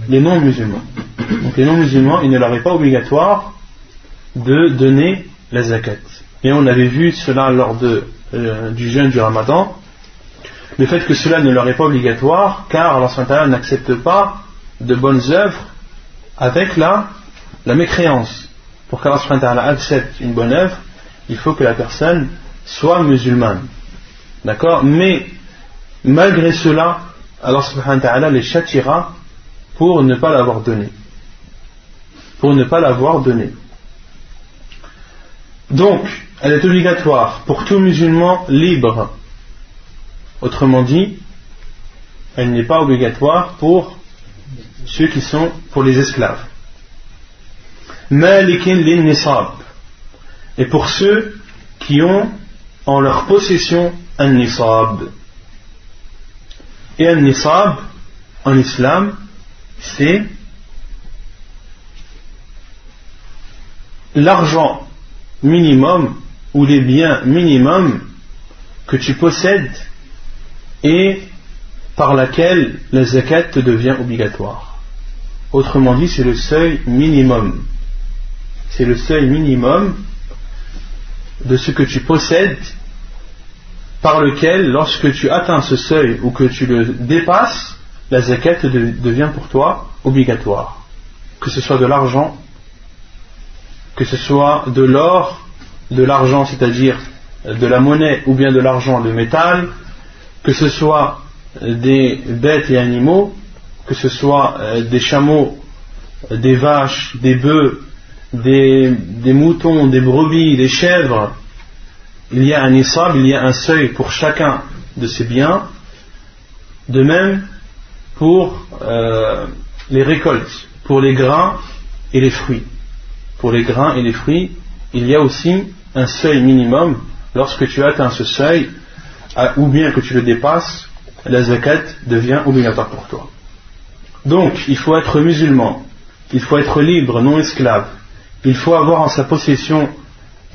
Speaker 1: les non-musulmans. Donc les non-musulmans, il ne leur est pas obligatoire de donner la zakat. Et on avait vu cela lors euh, du jeûne du ramadan, le fait que cela ne leur est pas obligatoire, car Allah n'accepte pas de bonnes œuvres avec la, la mécréance. Pour qu'Allah accepte une bonne œuvre, il faut que la personne soit musulmane. D'accord? Mais malgré cela, Allah subhanahu wa ta'ala les châtiera pour ne pas l'avoir donné. Pour ne pas l'avoir donné. Donc, elle est obligatoire pour tout musulman libre. Autrement dit, elle n'est pas obligatoire pour ceux qui sont pour les esclaves. Malikin lin nisab. Et pour ceux qui ont en leur possession un nisab. Et un nisab, en islam, c'est l'argent minimum ou les biens minimums que tu possèdes et par laquelle la zakat te devient obligatoire. Autrement dit, c'est le seuil minimum. C'est le seuil minimum de ce que tu possèdes par lequel, lorsque tu atteins ce seuil ou que tu le dépasses, la zakat devient pour toi obligatoire. Que ce soit de l'argent, que ce soit de l'or, de l'argent, c'est-à-dire de la monnaie ou bien de l'argent de métal, que ce soit des bêtes et animaux, que ce soit euh, des chameaux, des vaches, des bœufs, des, moutons, des brebis, des chèvres, il y a un isab, il y a un seuil pour chacun de ces biens. De même pour euh, les récoltes, pour les grains et les fruits. Pour les grains et les fruits, il y a aussi un seuil minimum. Lorsque tu atteins ce seuil, ou bien que tu le dépasses, la zakat devient obligatoire pour toi. Donc, il faut être musulman, il faut être libre, non esclave, il faut avoir en sa possession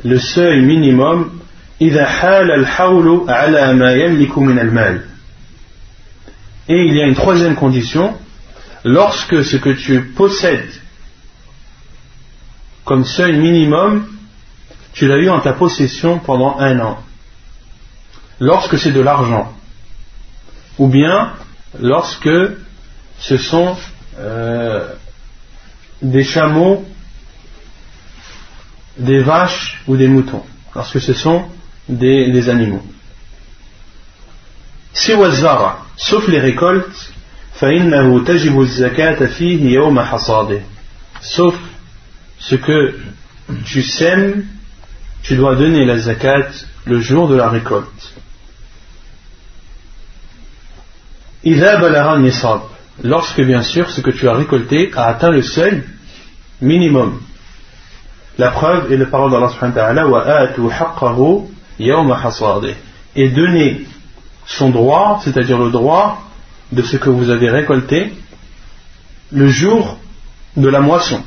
Speaker 1: le seuil minimum. et il y a une troisième condition, lorsque ce que tu possèdes comme seuil minimum, tu l'as eu en ta possession pendant un an. Lorsque c'est de l'argent, ou bien lorsque ce sont euh, des chameaux, des vaches ou des moutons, lorsque ce sont des, des animaux. sauf les récoltes, sauf ce que tu sèmes, tu dois donner la zakat le jour de la récolte. lorsque bien sûr ce que tu as récolté a atteint le seuil minimum. La preuve est la parole d'Allah subhanahu wa ta'ala et donner son droit, c'est-à-dire le droit de ce que vous avez récolté le jour de la moisson,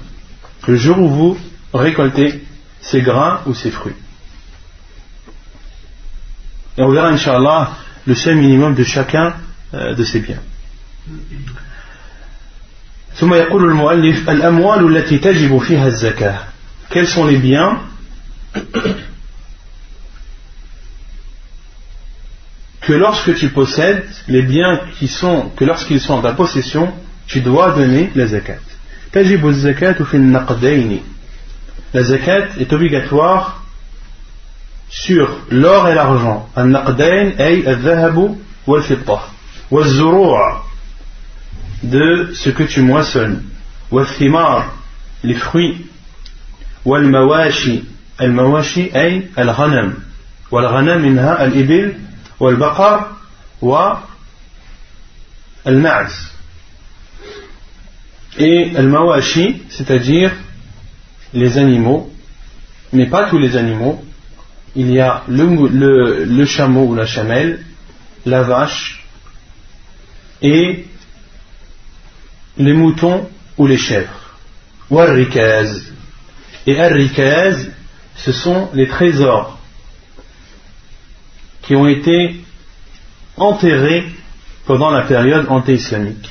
Speaker 1: le jour où vous récoltez ces grains ou ces fruits. Et on verra, Inch'Allah, le seuil minimum de chacun euh, de ces biens. ثم يقول المؤلف الأموال التي تجب فيها الزكاة quels sont les biens que lorsque tu possèdes les biens qui sont que lorsqu'ils sont en ta possession tu dois donner la zakat. La zakat est obligatoire sur l'or et l'argent. De ce que tu moissonnes. Les fruits والمواشي المواشي أي الغنم والغنم منها الإبل والبقر والمعز et al-mawashi, c'est-à-dire les animaux, mais pas tous les animaux. Il y a le, le, le chameau ou la chamelle, la vache et les moutons ou les chèvres. Warrikaz. et ar-rikaz, ce sont les trésors qui ont été enterrés pendant la période anté-islamique.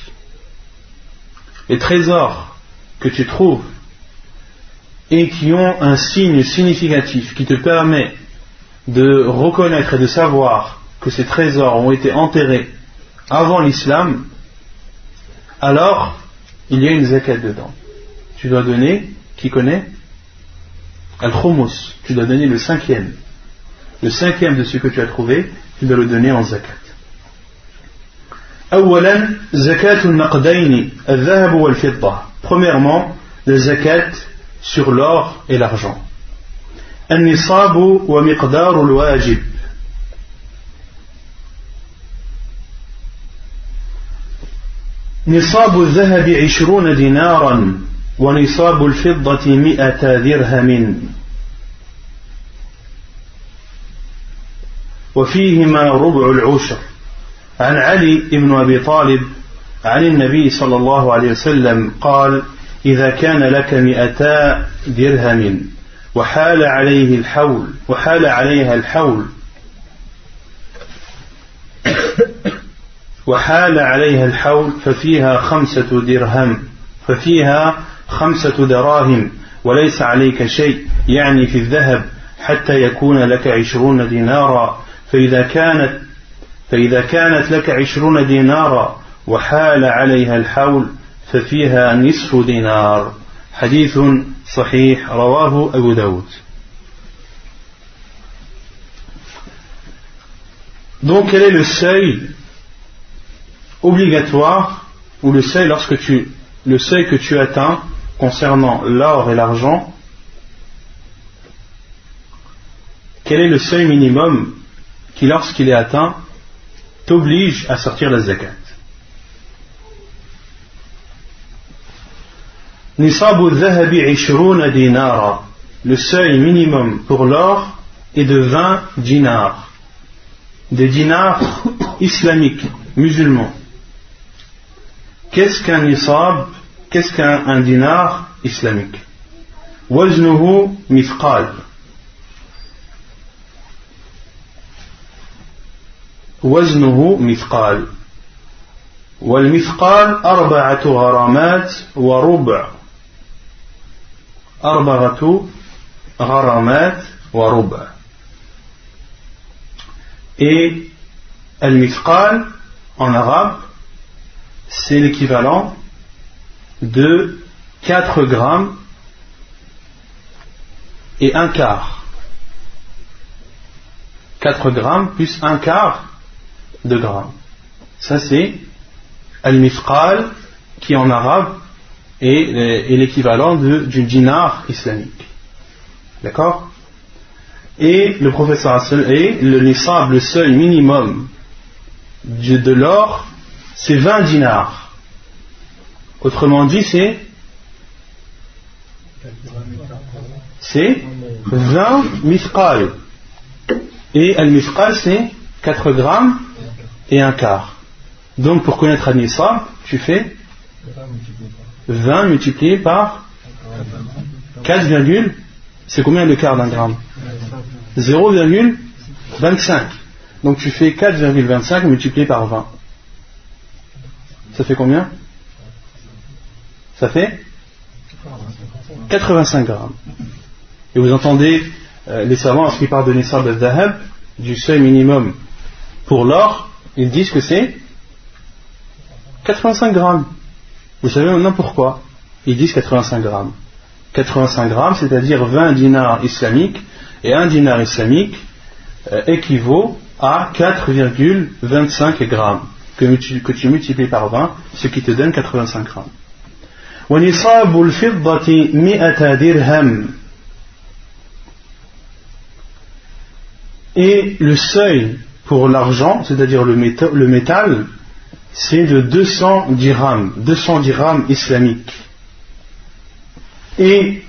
Speaker 1: Les trésors que tu trouves et qui ont un signe significatif qui te permet de reconnaître et de savoir que ces trésors ont été enterrés avant l'islam, alors il y a une zakat dedans. Tu dois donner, qui connaît Al-Khumus, tu dois donner le cinquième. Le cinquième de ce que tu as trouvé, tu dois le donner en zakat. أولا زكاة النقدين الذهب والفضة premièrement le zakat sur l'or et l'argent النصاب ومقدار الواجب نصاب الذهب عشرون دينارا ونصاب الفضة مئة درهم. وفيهما ربع العشر. عن علي بن أبي طالب عن النبي صلى الله عليه وسلم قال إذا كان لك مئتا درهم وحال عليه الحول وحال عليها الحول وحال عليها الحول ففيها خمسة درهم ففيها خمسة دراهم وليس عليك شيء يعني في الذهب حتى يكون لك عشرون دينارا. فإذا كانت فإذا كانت لك عشرون دينارا وحال عليها الحول ففيها نصف دينار. حديث صحيح رواه أبو داود. Donc quel est le seuil obligatoire ou le seuil lorsque tu le seuil que tu atteins concernant l'or et l'argent Quel est le seuil minimum qui lorsqu'il est atteint t'oblige à sortir la zakat? Le seuil minimum pour l'or est de 20 dinars. Des dinars islamiques, musulmans. Qu'est-ce qu'un nisab? Qu'est-ce qu'un dinar islamique وزنه مثقال وزنه مثقال والمثقال أربعة غرامات وربع أربعة غرامات وربع Et al-mithqal en arabe, c'est l'équivalent de 4 grammes et un quart. 4 grammes plus un quart de grammes. Ça c'est al-mithqal qui en arabe est, l'équivalent du dinar islamique. D'accord? Et le professeur et le nisab, le seuil minimum de l'or, c'est 20 dinars. Autrement dit, c'est c'est 20 mithqal. Et al-mithqal, c'est 4 grammes et un quart. Donc pour connaître un nisab, tu fais 20 multiplié par 4, c'est combien le quart d'un gramme? 0,25. Donc tu fais 4,25 multiplié par 20. Ça fait combien? Ça fait 85 grammes. Et vous entendez euh, les savants, lorsqu'ils parlent de Nissab al-Dhahab, du seuil minimum pour l'or, ils disent que c'est 85 grammes. Vous savez maintenant pourquoi Ils disent 85 grammes. 85 grammes, c'est-à-dire 20 dinars islamiques, et un dinar islamique euh, équivaut à 4,25 grammes, que que tu multiplies par 20, ce qui te donne 85 grammes. Et le seuil pour l'argent, c'est-à-dire le métal, c'est de 200 dirhams, 200 dirhams islamiques. Et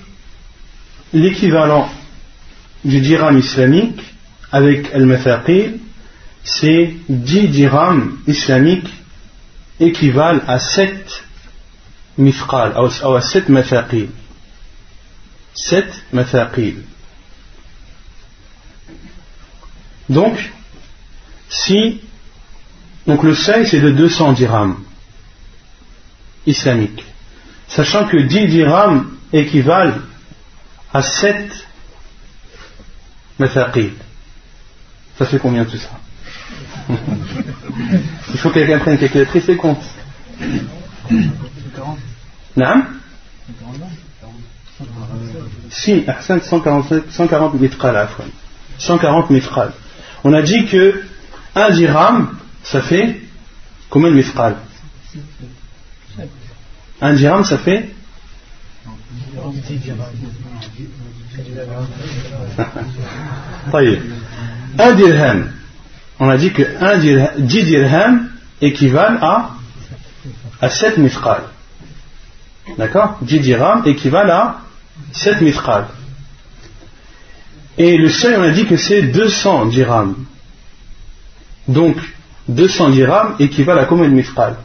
Speaker 1: l'équivalent du dirham islamique avec al-mathaqil, c'est 10 dirhams islamiques équivalent à 7 mifqal, ou à 7 mathaqil. 7 mathaqil. Donc, si donc le seuil c'est de 200 dirhams islamiques, sachant que 10 dirhams équivalent à 7 mathaqil. Ça fait combien tout ça? Il faut que quelqu'un prenne une calculatrice et compte. Si, 140 140 mithqal 140 mithqal. On a dit que un dirham, ça fait Combien de mithqal? Un dirham, ça fait un dirham, on a dit que 10 dirhams équivalent à, à 7 mithqal. D'accord 10 dirhams équivalent à 7 mithqal. Et le seuil, on a dit que c'est 200 dirhams. Donc, 200 dirhams équivalent à combien de mithqal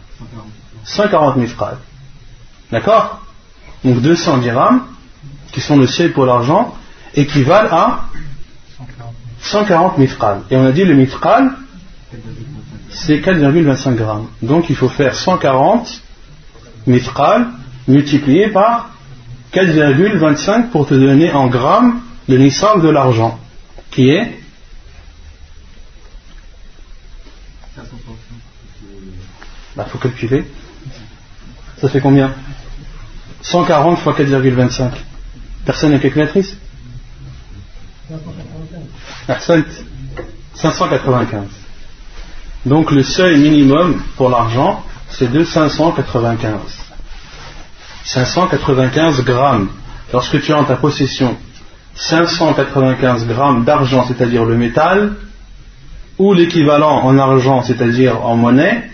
Speaker 1: 140 mithqal. D'accord Donc 200 dirhams, qui sont le seuil pour l'argent, équivalent à 140 mithqal. Et on a dit le mithqal, c'est 4,25 grammes. Donc il faut faire 140 mithqal multiplié par 4,25 pour te donner en grammes le nisab de l'argent, qui est Il bah, faut calculer. Ça fait combien? 140 fois 4,25. Personne n'est calculatrice? 595. Donc le seuil minimum pour l'argent, c'est de 595. 595 grammes. Lorsque tu as en ta possession 595 grammes d'argent, c'est-à-dire le métal, ou l'équivalent en argent, c'est-à-dire en monnaie,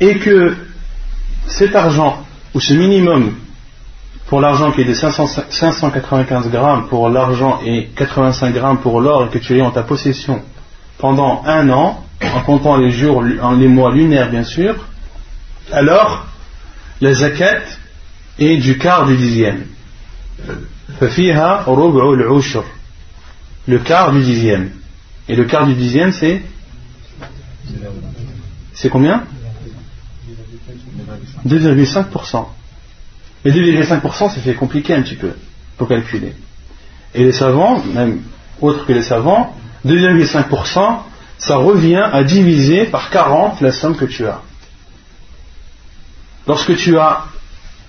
Speaker 1: et que cet argent, ou ce minimum pour l'argent qui est de 595 grammes pour l'argent et 85 grammes pour l'or et que tu es en ta possession pendant un an, en comptant les jours, les mois lunaires bien sûr, alors la zakat est du quart du dixième. Le quart du dixième. Et le quart du dixième c'est C'est combien 2,5%. Mais 2,5%, ça fait compliqué un petit peu pour calculer. Et les savants, même autres que les savants, 2,5%, ça revient à diviser par 40 la somme que tu as. Lorsque tu as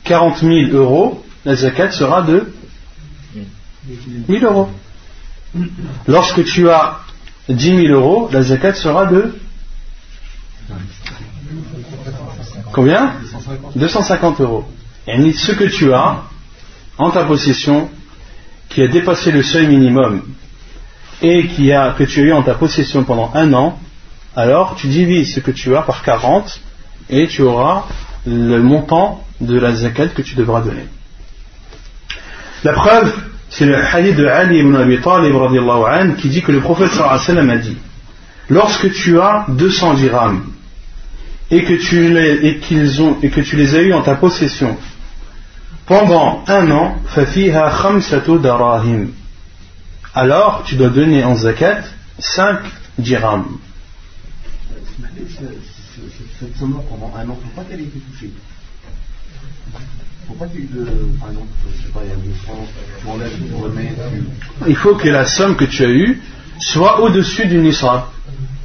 Speaker 1: 40 000 euros, la zakat sera de 1000 euros. Lorsque tu as 10 000 euros, la zakat sera de combien? 250 euros. Et ce que tu as en ta possession qui a dépassé le seuil minimum et qui a, que tu as eu en ta possession pendant un an, alors tu divises ce que tu as par 40 et tu auras le montant de la zakat que tu devras donner. La preuve, c'est le hadith de Ali ibn Abi Talib qui dit que le prophète sallallahu a dit Lorsque tu as 200 dirhams et que tu les, as eu en ta possession pendant un an, darahim. Alors, tu dois donner en zakat 5 dirhams.
Speaker 2: Cette somme pendant un an, il ne faut pas qu'elle ait été touchée.
Speaker 1: Il faut que la somme que tu as eue soit au-dessus du nisab,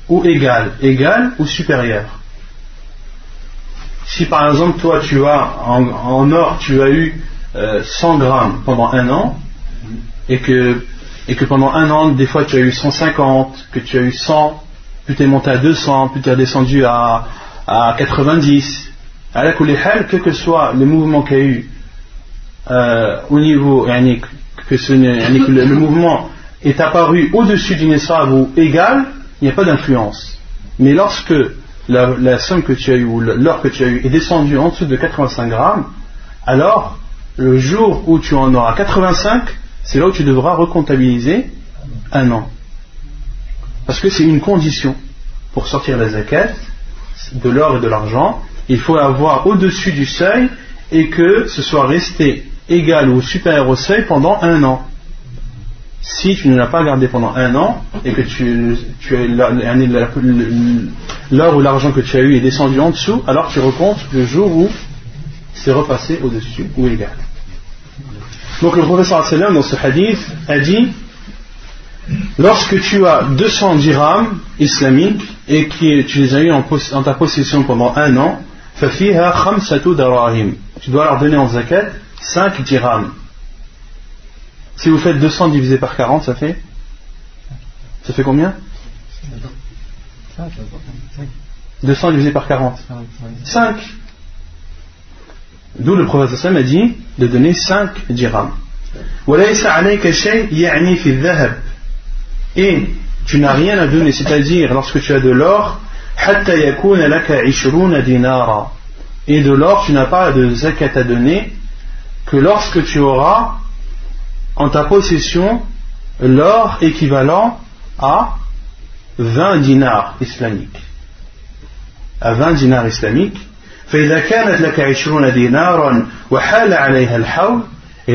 Speaker 1: ou égale, égale ou supérieure si par exemple toi tu as en, or tu as eu 100 euh, grammes pendant un an et que, et que pendant un an des fois tu as eu 150, que tu as eu 100, puis tu es monté à 200, puis tu es descendu à, à 90, à la quel que soit le mouvement qu'il y a eu euh, au niveau, que, ce, le, le, mouvement est apparu au-dessus du nisab ou égal, il n'y a pas d'influence. Mais lorsque la, somme que tu as eue ou l'or que tu as eu est descendu en dessous de 85 grammes, alors le jour où tu en auras 85, c'est là où tu devras recomptabiliser un an. Parce que c'est une condition pour sortir la zakat de l'or et de l'argent. Il faut avoir au-dessus du seuil et que ce soit resté égal ou supérieur au seuil pendant un an si tu ne l'as pas gardé pendant un an et que tu, tu l'or ou l'argent que tu as eu est descendu en dessous, alors tu recomptes le jour où c'est repassé au-dessus ou égal. Donc le professeur dans ce hadith a dit lorsque tu as 200 dirhams islamiques et que tu les as eu en, ta possession pendant un an, tu dois leur donner en zakat 5 dirhams. Si vous faites 200 divisé par 40, ça fait? Ça fait combien? 200 divisé par 40 5. D'où le prophète a dit de donner 5 dirhams. Et tu n'as rien à donner, c'est-à-dire lorsque tu as de l'or, et de l'or, tu n'as pas de zakat à donner que lorsque tu auras en ta possession l'or équivalent à 20 dinars islamiques. À 20 dinars islamiques. Et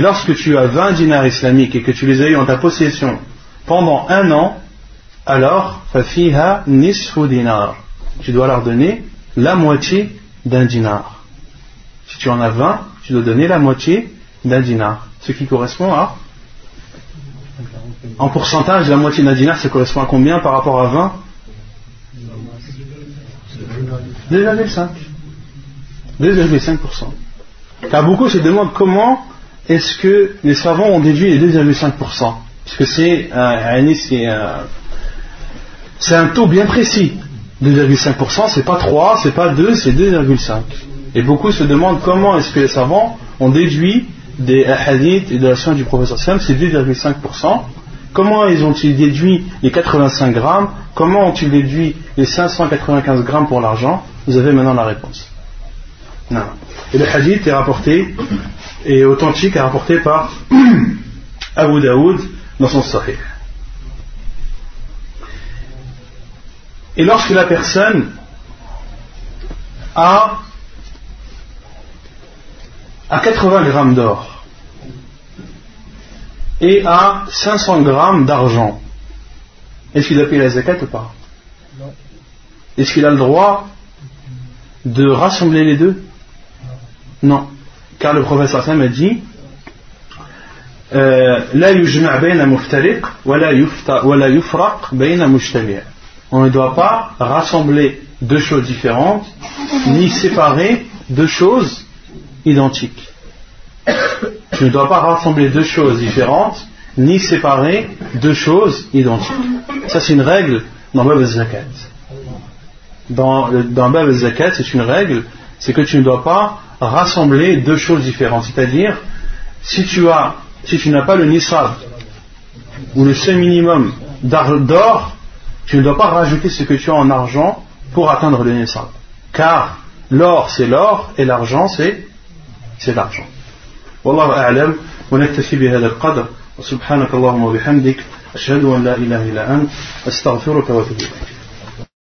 Speaker 1: lorsque tu as 20 dinars islamiques et que tu les as eu en ta possession pendant un an, alors, dinar. Tu dois leur donner la moitié d'un dinar. Si tu en as 20, tu dois donner la moitié d'un dinar. Ce qui correspond à en pourcentage, la moitié d'un dinar, ça correspond à combien par rapport à 20 2,5. 2,5%. Car beaucoup se demandent comment est-ce que les savants ont déduit les 2,5%. Puisque c'est un, c'est un taux bien précis. 2,5%, c'est pas 3, c'est pas 2, c'est 2,5. Et beaucoup se demandent comment est-ce que les savants ont déduit des hadiths et de la science du professeur Sam, c'est 2,5%. Comment ils ont-ils déduit les 85 grammes? Comment ont-ils déduit les 595 grammes pour l'argent? Vous avez maintenant la réponse. Non. Et le hadith est rapporté, et authentique, est rapporté par Abu Daoud dans son Sahih. Et lorsque la personne a, a 80 grammes d'or et a 500 grammes d'argent, est-ce qu'il a payé la zakat ou pas? Est-ce qu'il a le droit de rassembler les deux? Non. Car le professeur Sam a dit لا يجمع بين مفترق ولا يفرق بين مجتمع on ne doit pas rassembler deux choses différentes, ni séparer deux choses identiques. Tu ne dois pas rassembler deux choses différentes, ni séparer deux choses identiques. Ça, c'est une règle dans Bab zakat Dans, dans Bab zakat c'est une règle, c'est que tu ne dois pas rassembler deux choses différentes. C'est-à-dire, si tu as, si tu n'as pas le nisab, ou le seul minimum d'or, tu ne dois pas rajouter ce que tu as en argent pour atteindre le nisab. Car l'or c'est l'or et l'argent c'est c'est l'argent. والله أعلم ونكتفي بهذا القدر وسبحانك اللهم وبحمدك أشهد أن لا إله إلا أنت أستغفرك وأتوب إليك